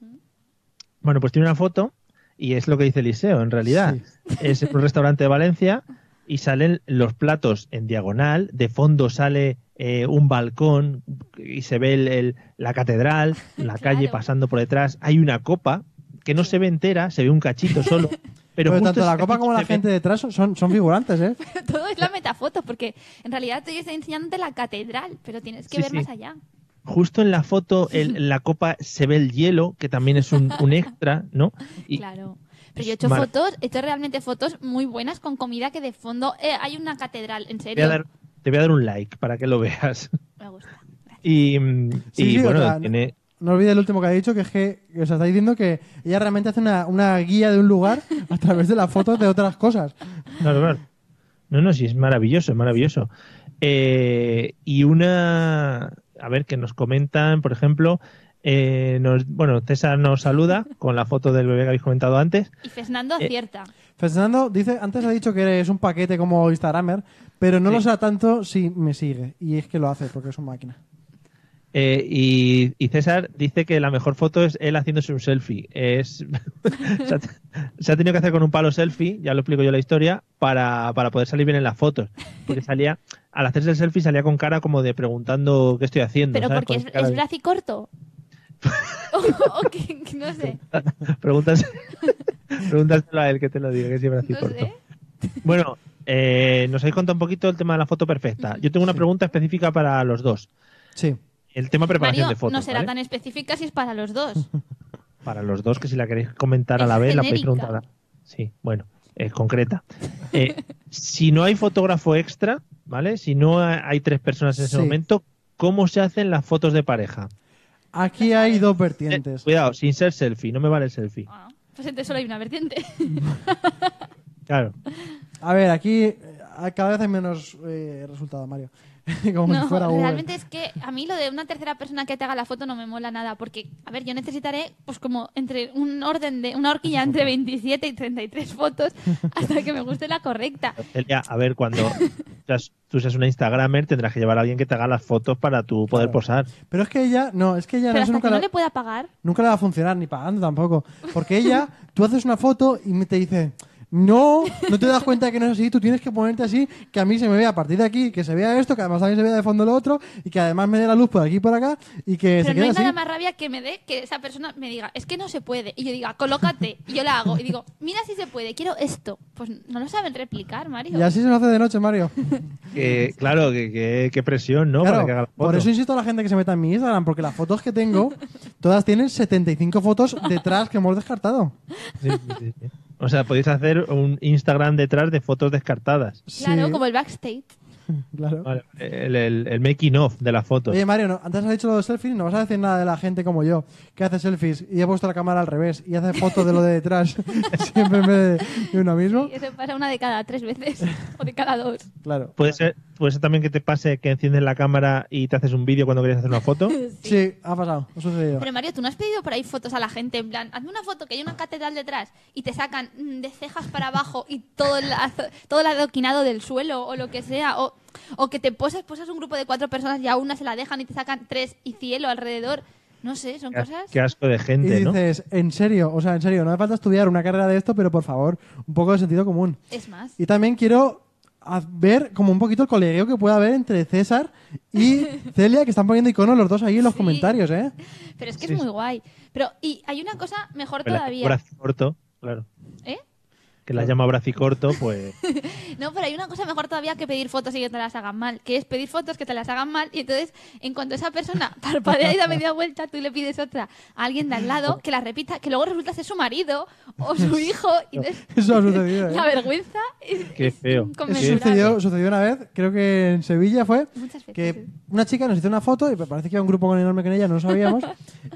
Bueno, pues tiene una foto y es lo que dice Eliseo, en realidad. Es un restaurante de Valencia y salen los platos en diagonal, de fondo sale eh, un balcón y se ve el- el- la catedral, la Claro. calle pasando por detrás. Hay una copa que no se ve entera, se ve un cachito solo. Pero, tanto la copa como la ve- gente detrás son, son figurantes, ¿eh? *laughs* Todo es la metafoto, porque en realidad estoy enseñándote la catedral, pero tienes que Sí, ver sí. más allá. Justo en la foto, el- en *laughs* la copa se ve el hielo, que también es un, un extra, ¿no? Y Claro. Pero yo he hecho Mar- fotos, he hecho realmente fotos muy buenas con comida que de fondo eh, hay una catedral, en te voy, serio. a dar, te voy a dar un like para que lo veas. Me gusta. Gracias. Y, Sí, y sí, o bueno, sea, tiene... No olvides el último que ha dicho, que es que que os está diciendo que ella realmente hace una, una guía de un lugar *laughs* a través de las fotos de otras cosas. Claro, claro. No, no, sí, es maravilloso, es maravilloso. Eh, y una... A ver, que nos comentan, por ejemplo... eh, nos, bueno, César nos saluda *laughs* con la foto del bebé que habéis comentado antes. Y Fernando Eh, acierta. Fernando dice, antes ha dicho que eres un paquete como Instagramer, pero no Sí. lo sea tanto si me sigue. Y es que lo hace porque es una máquina. Eh, y, y César dice que la mejor foto es él haciéndose un selfie. Es, *laughs* se, ha, se ha tenido que hacer con un palo selfie, ya lo explico yo la historia, para, para poder salir bien en las fotos. Porque salía, al hacerse el selfie salía con cara como de preguntando qué estoy haciendo. Pero ¿sabes? porque Con es, es de- bracicorto. o, o que, que no sé. *laughs* Preguntas, pregúntaselo a él que te lo diga, que así No corto. sé. Bueno, eh, nos habéis contado un poquito el tema de la foto perfecta. Yo tengo una pregunta específica para los dos. Sí. El tema preparación Mario, de fotos. no será ¿vale? tan específica si es para los dos. *laughs* Para los dos, que si la queréis comentar a Es la vez, la podéis preguntar. Sí, bueno, es concreta. Eh, *laughs* si no hay fotógrafo extra, ¿vale? Si no ha- hay tres personas en ese Sí. momento, ¿cómo se hacen las fotos de pareja? Aquí hay dos Eh, vertientes. cuidado, sin ser selfie, no me vale el selfie. Ah, pues entonces solo hay una vertiente. *laughs* Claro. A ver, aquí eh, cada vez hay menos eh, resultado, Mario. *laughs* como si No, fuera Google. realmente es que a mí lo de una tercera persona que te haga la foto no me mola nada, porque, a ver, yo necesitaré, pues como entre un orden de, una horquilla entre *laughs* 27 y 33 fotos hasta que me guste la correcta. *laughs* Celia, a ver, cuando seas- tú seas una Instagramer, tendrás que llevar a alguien que te haga las fotos para tú poder Claro. posar. Pero es que ella, no, es que ella Pero eso hasta nunca que no la- le pueda pagar, nunca le va a funcionar, ni pagando tampoco. Porque ella, tú haces una foto y me te dice, no, no te das cuenta que no es así, tú tienes que ponerte así, que a mí se me vea a partir de aquí, que se vea esto, que además también se vea de fondo lo otro, y que además me dé la luz por aquí y por acá, y que se pero no quede hay así. nada más rabia que me dé que esa persona me diga, es que no se puede. Y yo diga, colócate. Y yo la hago. Y digo, mira si se puede, quiero esto. Pues no lo saben replicar, Mario. Y así se nos hace de noche, Mario. *laughs* Que, claro, que, presión, ¿no? Claro, para que haga la foto. por eso insisto a la gente que se meta en mi Instagram, porque las fotos que tengo, todas tienen 75 fotos detrás que hemos descartado. Sí, sí, sí. O sea, podéis hacer un Instagram detrás de fotos descartadas. Claro, Sí, como el backstage. *laughs* claro. Vale, el, el- el making of de las fotos. Oye, Mario, no, antes has dicho lo de selfies, no vas a decir nada de la gente como yo, que hace selfies y he puesto la cámara al revés y hace fotos de lo de detrás, *laughs* *laughs* siempre en vez de, de uno mismo. Y eso pasa una de cada tres veces. o de cada dos. Claro. ¿Puede ser, puede ser también que te pase que enciendes la cámara y te haces un vídeo cuando quieres hacer una foto. Sí, ha pasado, ha sucedido. Pero Mario, ¿tú no has pedido por ahí fotos a la gente? En plan, hazme una foto que hay una catedral detrás y te sacan mm, de cejas para abajo y todo el, todo el adoquinado del suelo o lo que sea. O, o que te posas, posas un grupo de cuatro personas y a una se la dejan y te sacan tres y cielo alrededor. No sé, son cosas... qué asco de Y gente, ¿no? dices, en serio, o sea, en serio, no me falta estudiar una carrera de esto, pero por favor, un poco de sentido común. Es más. Y también quiero a- ver como un poquito el colegueo que pueda haber entre César y *laughs* Celia, que están poniendo iconos los dos ahí en los Sí. comentarios, ¿eh? Pero es que Sí, es muy guay. Pero, y hay una cosa mejor la- todavía. corto, claro. Que la llama bracicorto, pues. *laughs* No, pero hay una cosa mejor todavía que pedir fotos y que te las hagan mal, que es pedir fotos que te las hagan mal y entonces en cuanto esa persona *laughs* parpadea y da media vuelta, tú le pides otra a alguien de al lado que la repita, que luego resulta ser su marido o su *laughs* hijo y entonces Eso ha sucedido, ¿eh? la vergüenza es, Qué es feo. Eso sucedió, sucedió una vez, creo que en Sevilla fue, Muchas veces. que una chica nos hizo una foto y parece que era un grupo con enorme con ella, no lo sabíamos.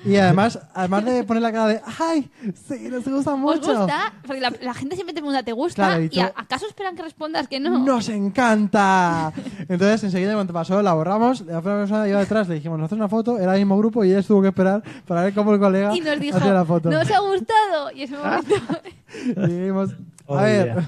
y además, además de poner la cara de ¡ay! Sí, nos gusta ¿Os mucho. gusta? Porque la, la gente siempre te pregunta, ¿te gusta? Claro, y y tú- a- ¿acaso esperan que respondas que no? ¡Nos encanta! Entonces, enseguida, cuando pasó, la borramos. La persona iba detrás, le dijimos, nos haces una foto. Era el mismo grupo y ella tuvo que esperar para ver cómo el colega Y nos dijo, hacía la foto. ¿no os ha gustado? Y ese momento *laughs* Y dijimos, a Oh, ver,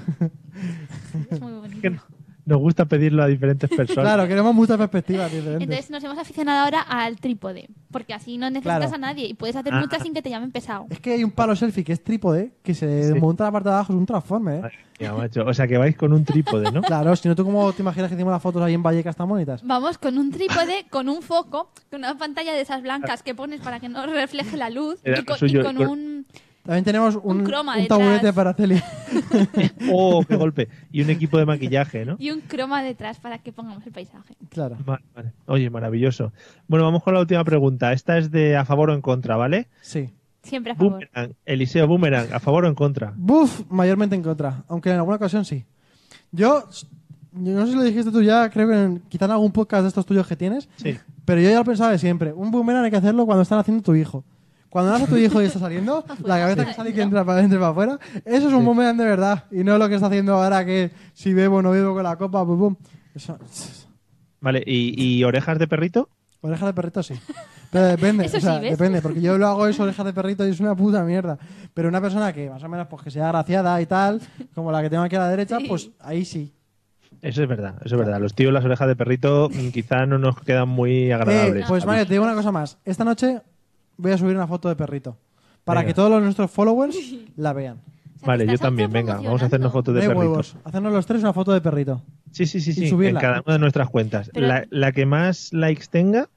es muy bonito. Nos gusta pedirlo a diferentes *laughs* personas. claro, queremos muchas perspectivas diferentes. Entonces nos hemos aficionado ahora al trípode, porque así no necesitas Claro. a nadie y puedes hacer Ah. muchas sin que te llamen pesado. Es que hay un palo selfie que es trípode, que se Sí. monta la parte de abajo, es un transforme, ¿eh? Mía, macho. O sea, que vais con un trípode, ¿no? *laughs* Claro, si no, ¿tú cómo te imaginas que hicimos las fotos ahí en Vallecas tan bonitas? Vamos con un trípode, con un foco, con una pantalla de esas blancas que pones para que no refleje la luz Era y con, suyo, y con con- un... También tenemos un, Un croma un detrás. taburete para Celia. *laughs* ¡Oh, qué golpe! Y un equipo de maquillaje, ¿no? y un croma detrás para que pongamos el paisaje. Claro. Vale, vale. Oye, maravilloso. Bueno, vamos con la última pregunta. Esta es de a favor o en contra, ¿vale? Sí. Siempre a favor. Boomerang, Eliseo Boomerang, ¿a favor o en contra? Buf, mayormente en contra, aunque en alguna ocasión sí. Yo, yo no sé si lo dijiste tú ya, creo que en, quizá en algún podcast de estos tuyos que tienes, Sí. pero yo ya lo pensaba de siempre. Un boomerang hay que hacerlo cuando están haciendo tu hijo. Cuando nace tu hijo y está saliendo, *laughs* la cabeza que sale y que entra para adentro y para afuera, eso es un boomerang de verdad. Y no lo que está haciendo ahora que si bebo o no bebo con la copa, pum, pum. Eso, Vale, ¿y, y orejas de perrito? orejas de perrito sí. Pero depende, *laughs* Eso o sea, depende, porque yo lo hago eso, orejas de perrito, y es una puta mierda. Pero una persona que más o menos pues que sea graciada y tal, como la que tengo aquí a la derecha, Sí. pues ahí sí. Eso es verdad, eso es verdad. Los tíos, las orejas de perrito, mm, quizá no nos quedan muy Eh, agradables. pues Mario, te digo una cosa más. Esta noche voy a subir una foto de perrito. Para Venga. que todos los nuestros followers *laughs* la vean. O sea, Vale, yo también, venga, vamos a hacernos No de hay perritos. huevos. Hacernos los tres una foto de perrito. Sí, sí, sí, Y sí, en subirla. cada una de nuestras cuentas. Pero- La, la que más likes tenga...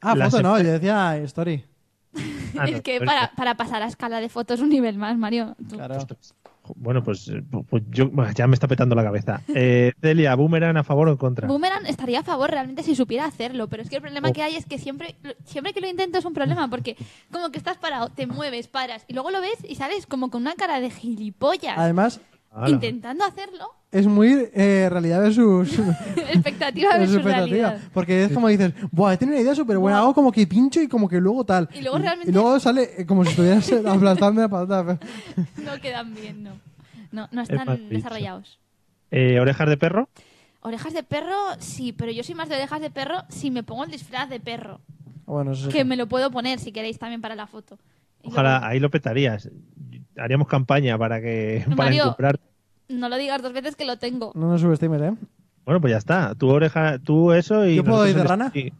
Ah, foto no, yo decía story. *laughs* Ah, es no, que para, para pasar a escala de fotos un nivel más, Mario. Tú- Claro. Bueno, pues, eh, pues yo ya me está petando la cabeza. Eh, *laughs* Celia, Boomerang, ¿a favor o en contra? Boomerang estaría a favor realmente si supiera hacerlo, pero es que el problema Oh. que hay es que siempre, siempre que lo intento es un problema, porque como que estás parado, te mueves, paras, y luego lo ves y sales como con una cara de gilipollas Además, intentando hacerlo. Es muy eh, realidad versus, *laughs* expectativa versus versus expectativa. realidad. Porque es como dices, Buah, he tenido una idea súper buena, hago como que pincho y como que luego tal. Y luego realmente- y luego sale eh, como si estuvieras *laughs* aplastando la patata. *laughs* No quedan bien, no. No, no están desarrollados. Eh, ¿Orejas de perro? Orejas de perro, sí, pero yo soy más de orejas de perro si me pongo el disfraz de perro. Bueno, eso sí. Que me lo puedo poner si queréis también para la foto. Y Ojalá luego- ahí lo petarías. Haríamos campaña para que No, para Mario. No lo digas dos veces que lo tengo. No nos subestimes, ¿eh? Bueno, pues ya está. Tu oreja, tú eso y. ¿Yo puedo ir de rana? sí.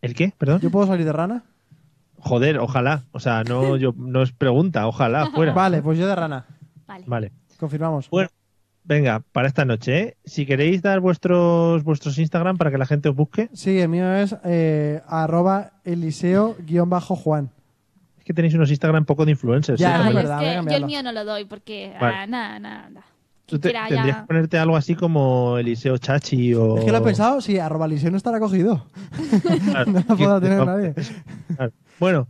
¿El qué? Perdón. ¿Yo puedo salir de rana? Joder, ojalá. O sea, no, *laughs* yo, no es pregunta, ojalá fuera. Vale, pues yo de rana. Vale. Vale. Confirmamos. Bueno, venga, para esta noche, ¿eh? Si queréis dar vuestros vuestros Instagram para que la gente os busque, Sí, el mío es eh, arroba eliseo-juan. Que tenéis unos Instagram poco de influencers. Ya, ¿eh? es verdad, es que yo el mío no lo doy porque. Vale. ah, nada, nada, nada. Tú te- Quiera ya- tendrías que ponerte algo así como Eliseo Chachi o. Es que lo he pensado, sí, arroba eliseo no estará cogido. Claro. *laughs* No lo puedo tener nadie. Claro. Bueno,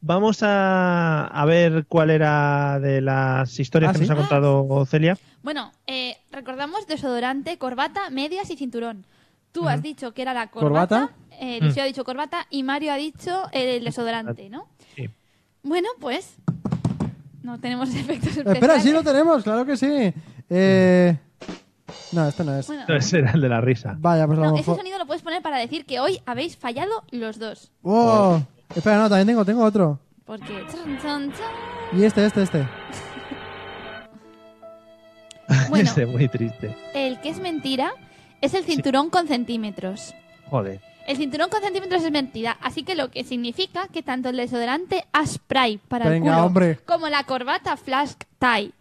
vamos a, a ver cuál era de las historias ¿Ah, que sí? nos ha contado Celia. Bueno, eh, recordamos desodorante, corbata, medias y cinturón. Tú has dicho que era la corbata, ¿Corbata? eh, Eliseo ha dicho corbata y Mario ha dicho el desodorante, ¿no? Bueno, pues no tenemos *laughs* efectos especiales. Espera, sí lo tenemos, claro que sí. Eh... No, este no es. Bueno, No, ese era el de la risa. Vaya, pues a lo no, ese mejor... sonido lo puedes poner para decir que hoy habéis fallado los dos. ¡Oh! Espera, no, también tengo, tengo otro. Porque... chan, chan, chan. Y este, este, este. *laughs* Bueno, *laughs* Ese muy triste. el que es mentira es el cinturón con centímetros. Joder. El cinturón con centímetros es mentira, así que lo que significa que tanto el desodorante Aspray para el Venga, culo hombre. como la corbata Flash Tie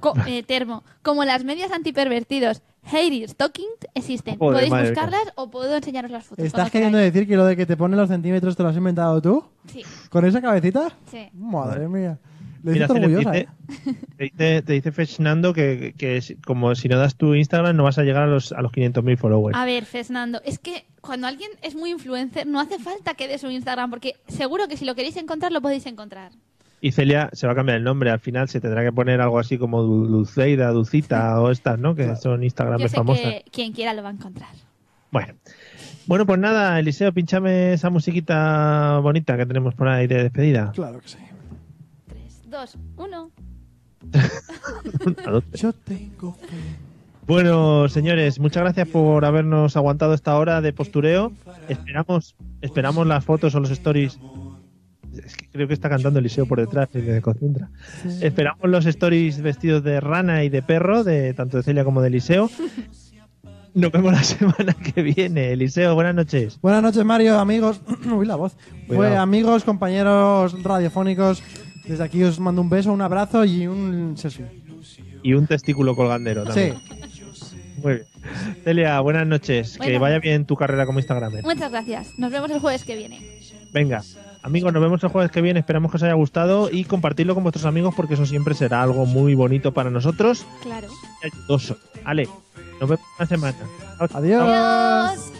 co- *laughs* eh, termo, como las medias antipervertidos Hair Stocking existen. Joder, Podéis buscarlas o puedo enseñaros las fotos. ¿Estás queriendo queráis. decir que lo de que te ponen los centímetros te lo has inventado tú? Sí, ¿Con esa cabecita? sí. Madre mía. Le Mira, siento Celia, te orgullosa, dice, ¿eh? te dice, te dice Fernando que, que como si no das tu Instagram no vas a llegar a los, a los 500.000 followers. A ver, Fernando, es que cuando alguien es muy influencer no hace falta que dé su Instagram porque seguro que si lo queréis encontrar lo podéis encontrar. Y Celia se va a cambiar el nombre. Al final se tendrá que poner algo así como Du- Dulceida, Dulcita *laughs* o estas, ¿no? Que son sé famosas. que quien quiera lo va a encontrar. Bueno. Bueno, pues nada, Eliseo, pinchame esa musiquita bonita que tenemos por ahí de despedida. Claro que sí. 3, 2, 1. Yo tengo fe. Bueno, señores, muchas gracias por habernos aguantado esta hora de postureo. Esperamos, esperamos las fotos o los stories. Es que creo que está cantando Eliseo por detrás y me desconcentra. Esperamos los stories vestidos de rana y de perro, de tanto de Celia como de Eliseo. Nos vemos la *laughs* semana que viene. Eliseo, buenas noches. Buenas noches, Mario, amigos. *clears throat* Uy, la voz. Fue Cuidado. amigos, compañeros radiofónicos. Desde aquí os mando un beso, un abrazo y un. Y un testículo colgandero también. Sí. Muy bien. Celia, buenas noches. Que vaya bien tu carrera como Instagramer. Muchas gracias. Nos vemos el jueves que viene. Venga, amigos, nos vemos el jueves que viene. Esperamos que os haya gustado y compartirlo con vuestros amigos porque eso siempre será algo muy bonito para nosotros Claro. y ayudoso. Ale, nos vemos una semana. Adiós. Adiós.